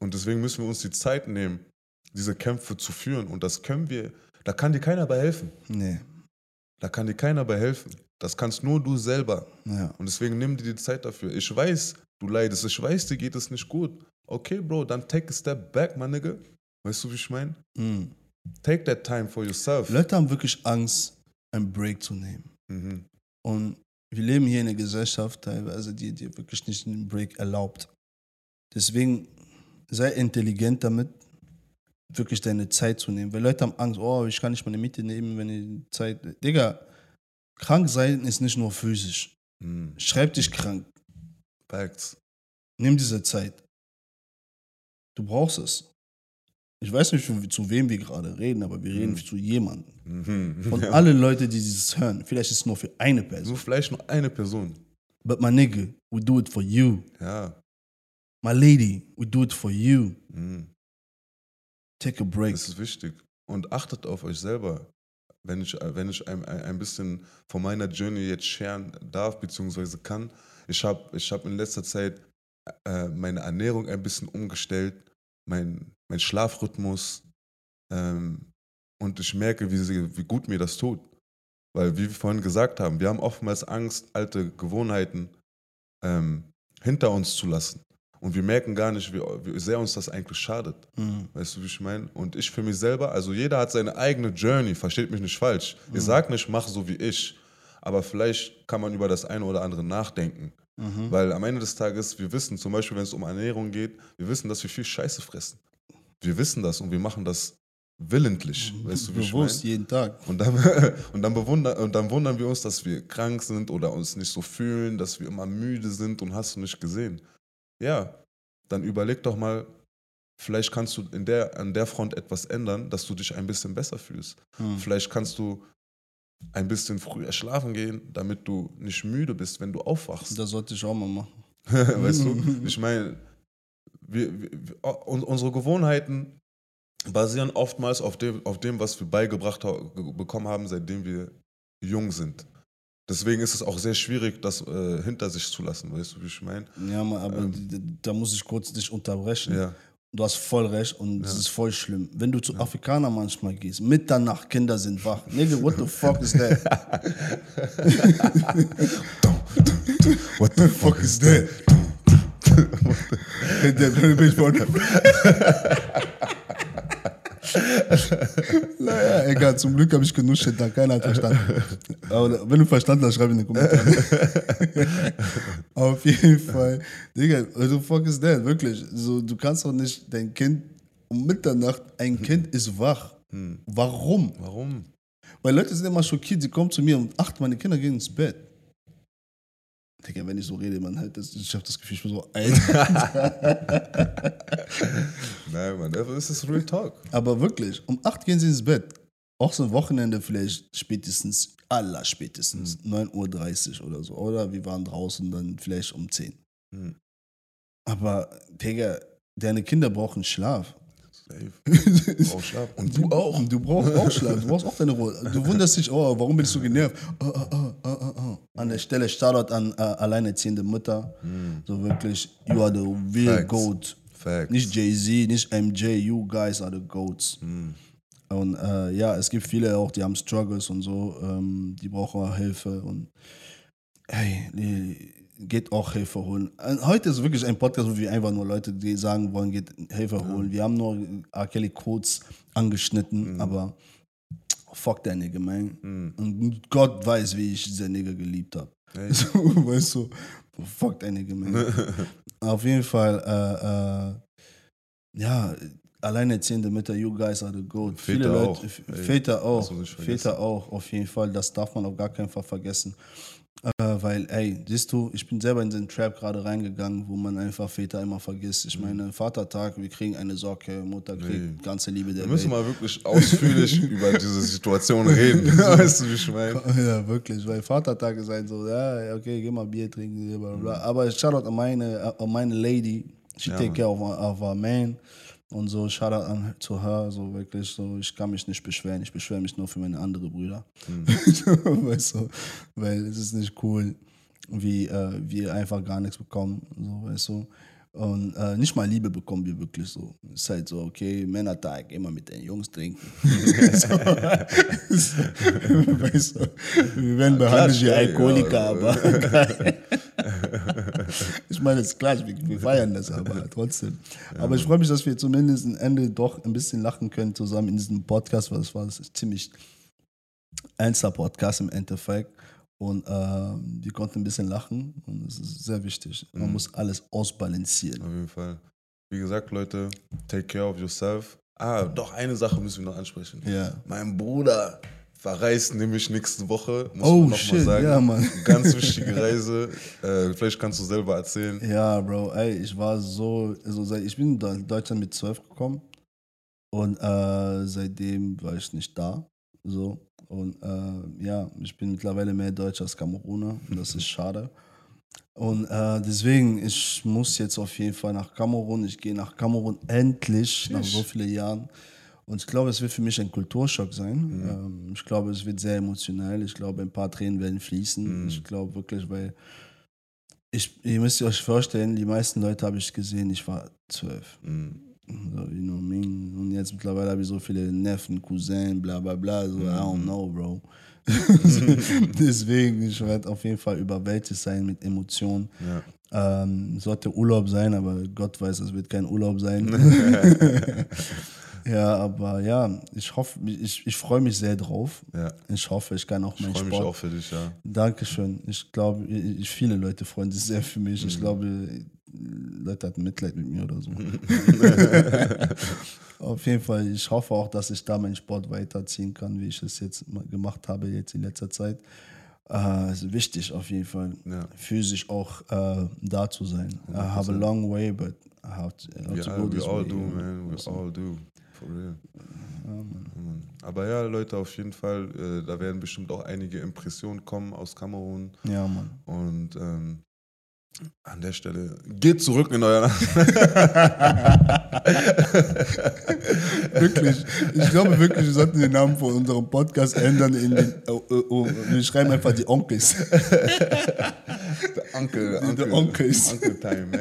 Und deswegen müssen wir uns die Zeit nehmen, diese Kämpfe zu führen. Und das können wir, da kann dir keiner bei helfen. Nee, Da kann dir keiner bei helfen. Das kannst nur du selber. ja. Und deswegen nimm dir die Zeit dafür. Ich weiß, du leidest. Ich weiß, dir geht es nicht gut. Okay, Bro, dann take a step back, my nigga. Weißt du, wie ich meine? Mhm. Take that time for yourself. Leute haben wirklich Angst, einen Break zu nehmen. Mhm. Und wir leben hier in einer Gesellschaft teilweise, die dir wirklich nicht einen Break erlaubt. Deswegen sei intelligent damit, wirklich deine Zeit zu nehmen. Weil Leute haben Angst, oh, ich kann nicht meine Miete nehmen, wenn ich Zeit. Digga, krank sein ist nicht nur physisch. Mhm. Schreib dich krank. Facts. Nimm diese Zeit. Du brauchst es. Ich weiß nicht, zu- wem wir gerade reden, aber wir reden Mhm. zu jemandem. Mhm. Und Ja. alle Leute, die dieses hören, vielleicht ist es nur für eine Person. So vielleicht nur eine Person. But my nigga, we do it for you. Ja. My lady, we do it for you. Mhm. Take a break. Das ist wichtig. Und achtet auf euch selber. Wenn ich, wenn ich ein, ein ein bisschen von meiner Journey jetzt scheren darf, beziehungsweise kann. Ich habe ich hab in letzter Zeit äh, meine Ernährung ein bisschen umgestellt. mein, mein Schlafrhythmus. Ähm, und ich merke, wie, sie, wie gut mir das tut. Weil, wie wir vorhin gesagt haben, wir haben oftmals Angst, alte Gewohnheiten ähm, hinter uns zu lassen. Und wir merken gar nicht, wie, wie sehr uns das eigentlich schadet. Mhm. Weißt du, wie ich meine? Und ich für mich selber, also jeder hat seine eigene Journey, versteht mich nicht falsch. Ich sag nicht, mach so wie ich. Aber vielleicht kann man über das eine oder andere nachdenken. Mhm. Weil am Ende des Tages, wir wissen, zum Beispiel, wenn es um Ernährung geht, wir wissen, dass wir viel Scheiße fressen. Wir wissen das und wir machen das willentlich. Weißt du, wie ich meine? Bewusst, jeden Tag. Und dann, und, dann bewundern, und dann wundern wir uns, dass wir krank sind oder uns nicht so fühlen, dass wir immer müde sind und hast du nicht gesehen. Ja, dann überleg doch mal, vielleicht kannst du in der, an der Front etwas ändern, dass du dich ein bisschen besser fühlst. Mhm. Vielleicht kannst du ein bisschen früher schlafen gehen, damit du nicht müde bist, wenn du aufwachst. Das sollte ich auch mal machen. weißt du? Ich meine, wir, wir, wir- un- unsere Gewohnheiten basieren oftmals auf dem, auf dem was wir beigebracht bekommen haben, seitdem wir jung sind. Deswegen ist es auch sehr schwierig, das äh, hinter sich zu lassen, weißt du, wie ich meine? Ja, aber Ähm. da muss ich kurz dich unterbrechen. Ja. Du hast voll recht und es Ja. ist voll schlimm. Wenn du zu Afrikanern manchmal gehst, Mitternacht, Kinder sind wach. Nigga, what the fuck is that? What the fuck is that? Der bin ich von. naja, egal, zum Glück habe ich genug Shit, da keiner hat verstanden. Aber wenn du verstanden hast, schreib in den Kommentaren. Auf jeden Fall. Digga, what the fuck is that? Wirklich. So, du kannst doch nicht dein Kind um Mitternacht, ein Kind ist wach. Warum? Warum? Weil Leute sind immer schockiert, sie kommen zu mir um 8, meine Kinder gehen ins Bett. Digga, wenn ich so rede, man halt, das, ich habe das Gefühl, ich bin so alt. Nein, Mann, das ist Real Talk. Aber wirklich, um 8 gehen sie ins Bett. Auch so ein Wochenende vielleicht spätestens, aller spätestens, 9.30 Uhr oder so. Oder wir waren draußen dann vielleicht um 10. Hm. Aber, Digga, deine Kinder brauchen Schlaf. Safe. Auch Schlaf. Und du auch. Du brauchst auch Schlaf. Du brauchst auch deine Ruhe. Du wunderst dich, oh, warum bin ich so genervt? Oh, oh, oh. An der Stelle Shoutout an äh, alleinerziehende Mutter. So wirklich, you are the real Facts. goat. Facts. Nicht Jay-Z, nicht MJ, you guys are the goats. Und äh, ja, es gibt viele auch, die haben Struggles und so, ähm, die brauchen auch Hilfe und hey, die, geht auch Hilfe holen. Und heute ist wirklich ein Podcast, wo wir einfach nur Leute, die sagen wollen, geht Hilfe holen. Wir haben nur R. Kelly Codes angeschnitten, aber fuck der Nigga, man. Und Gott weiß, wie ich dieser Nigga geliebt habe. So, weißt du, fuck der Nigga, man. Auf jeden Fall, äh, äh, ja, alleinerziehende Mütter, you guys are the goat. Väter Viele Leute, auch. Väter auch. Väter auch, auf jeden Fall. Das darf man auf gar keinen Fall vergessen. Äh, weil, ey, siehst du, ich bin selber in den Trap gerade reingegangen, wo man einfach Väter immer vergisst. Ich meine, Vatertag, wir kriegen eine Socke, Mutter kriegt Mhm. Nee. ganze Liebe der Wir müssen Welt. mal wirklich ausführlich über diese Situation reden. weißt du, wie ich meine? Ja, wirklich, weil Vatertag ist halt so, ja, okay, geh mal Bier trinken, bla, bla, bla. aber Shoutout an meine, an meine Lady, she Ja, take Mann. care of, of our man und so, Shoutout an zu her, so wirklich, so, ich kann mich nicht beschweren, ich beschwere mich nur für meine anderen Brüder, weißt du, weil es ist nicht cool, wie äh, wir einfach gar nichts bekommen, so, weißt du, und äh, nicht mal Liebe bekommen wir wirklich so. Es ist halt so, okay, Männertag, immer mit den Jungs trinken. so, weißt du, wir werden behandelt wie Alkoholiker, ja. aber. Ich meine, es ist klar, wir, wir feiern das aber trotzdem. aber ich freue mich, dass wir zumindest am Ende doch ein bisschen lachen können zusammen in diesem Podcast, weil es war ziemlich ernster Podcast im Endeffekt. Und äh, wir konnten ein bisschen lachen und es ist sehr wichtig. Man Mhm. muss alles ausbalancieren. Auf jeden Fall. Wie gesagt, Leute, take care of yourself. Ah, doch, eine Sache müssen wir noch ansprechen. Ja. Mein Bruder verreist nämlich nächste Woche. Muss Oh, man noch shit, mal sagen. ja, Mann. Ganz wichtige Reise. Äh, vielleicht kannst du selber erzählen. Ja, Bro, ey, ich war so, also seit, ich bin in Deutschland mit 12 gekommen und äh, seitdem war ich nicht da. So. Und äh, ja, ich bin mittlerweile mehr Deutsch als Kameruner und das ist schade. Und äh, deswegen, ich muss jetzt auf jeden Fall nach Kamerun. Ich gehe nach Kamerun endlich, nach so vielen Jahren. Und ich glaube, es wird für mich ein Kulturschock sein. Ähm, ich glaube, es wird sehr emotional. Ich glaube, ein paar Tränen werden fließen. Ich glaube wirklich, weil ich, ihr müsst euch vorstellen, die meisten Leute habe ich gesehen, ich war zwölf. Mhm. So, you know what I mean? Und jetzt mittlerweile habe ich so viele Neffen, Cousins, bla bla bla. So, I don't know, Bro. Deswegen, ich werde auf jeden Fall überwältigt sein mit Emotionen. Ja. Ähm, sollte Urlaub sein, aber Gott weiß, es wird kein Urlaub sein. ja, aber ja, ich hoffe, ich, ich freue mich sehr drauf. Ja. Ich hoffe, ich kann auch Ich meinen freue Sport. mich auch für dich, ja. Dankeschön. Ich glaube, ich, viele Leute freuen sich sehr für mich. Ich Mhm. glaube, Leute hatten Mitleid mit mir oder so. Auf jeden Fall, ich hoffe auch, dass ich da meinen Sport weiterziehen kann, wie ich es jetzt gemacht habe, jetzt in letzter Zeit. Äh, ist wichtig auf jeden Fall, Ja. physisch auch äh, da zu sein. I have a long way, but I have to, I have We, to all, go we this all way. do, man. We all do. Real. Ja. Aber ja, Leute, auf jeden Fall, äh, da werden bestimmt auch einige Impressionen kommen aus Kamerun. Ja, Mann. Und ähm, an der Stelle, geht zurück in euer Wirklich. Ich glaube wirklich, wir sollten den Namen von unserem Podcast ändern in den. Oh, oh, oh, wir schreiben einfach die Onkels. Uncle, Die Uncle, Onkels. Uncle Time, man.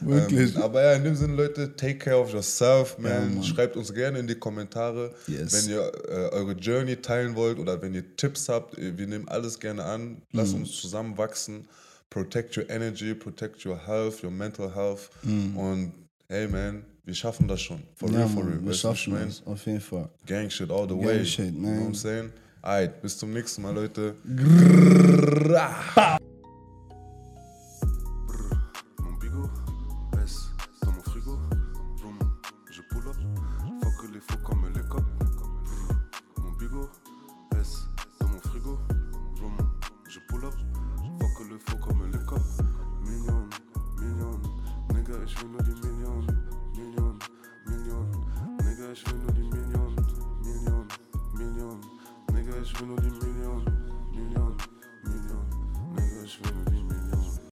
Wirklich. Ähm, aber ja, in dem Sinne, Leute, take care of yourself, man. Ja. Schreibt uns gerne in die Kommentare, Yes. wenn ihr äh, eure Journey teilen wollt oder wenn ihr Tipps habt. Äh, Wir nehmen alles gerne an. Lasst Mhm. uns zusammenwachsen. Protect your energy, protect your health, your mental health. Und hey, man, wir schaffen das schon. For Mhm. Ja, real, for real. wir Weißt schaffen das, auf jeden Fall. Gang shit all the Gang way. shit, You know what man. I'm saying? Alright, bis zum nächsten Mal, Leute. Mon Million. Nigga,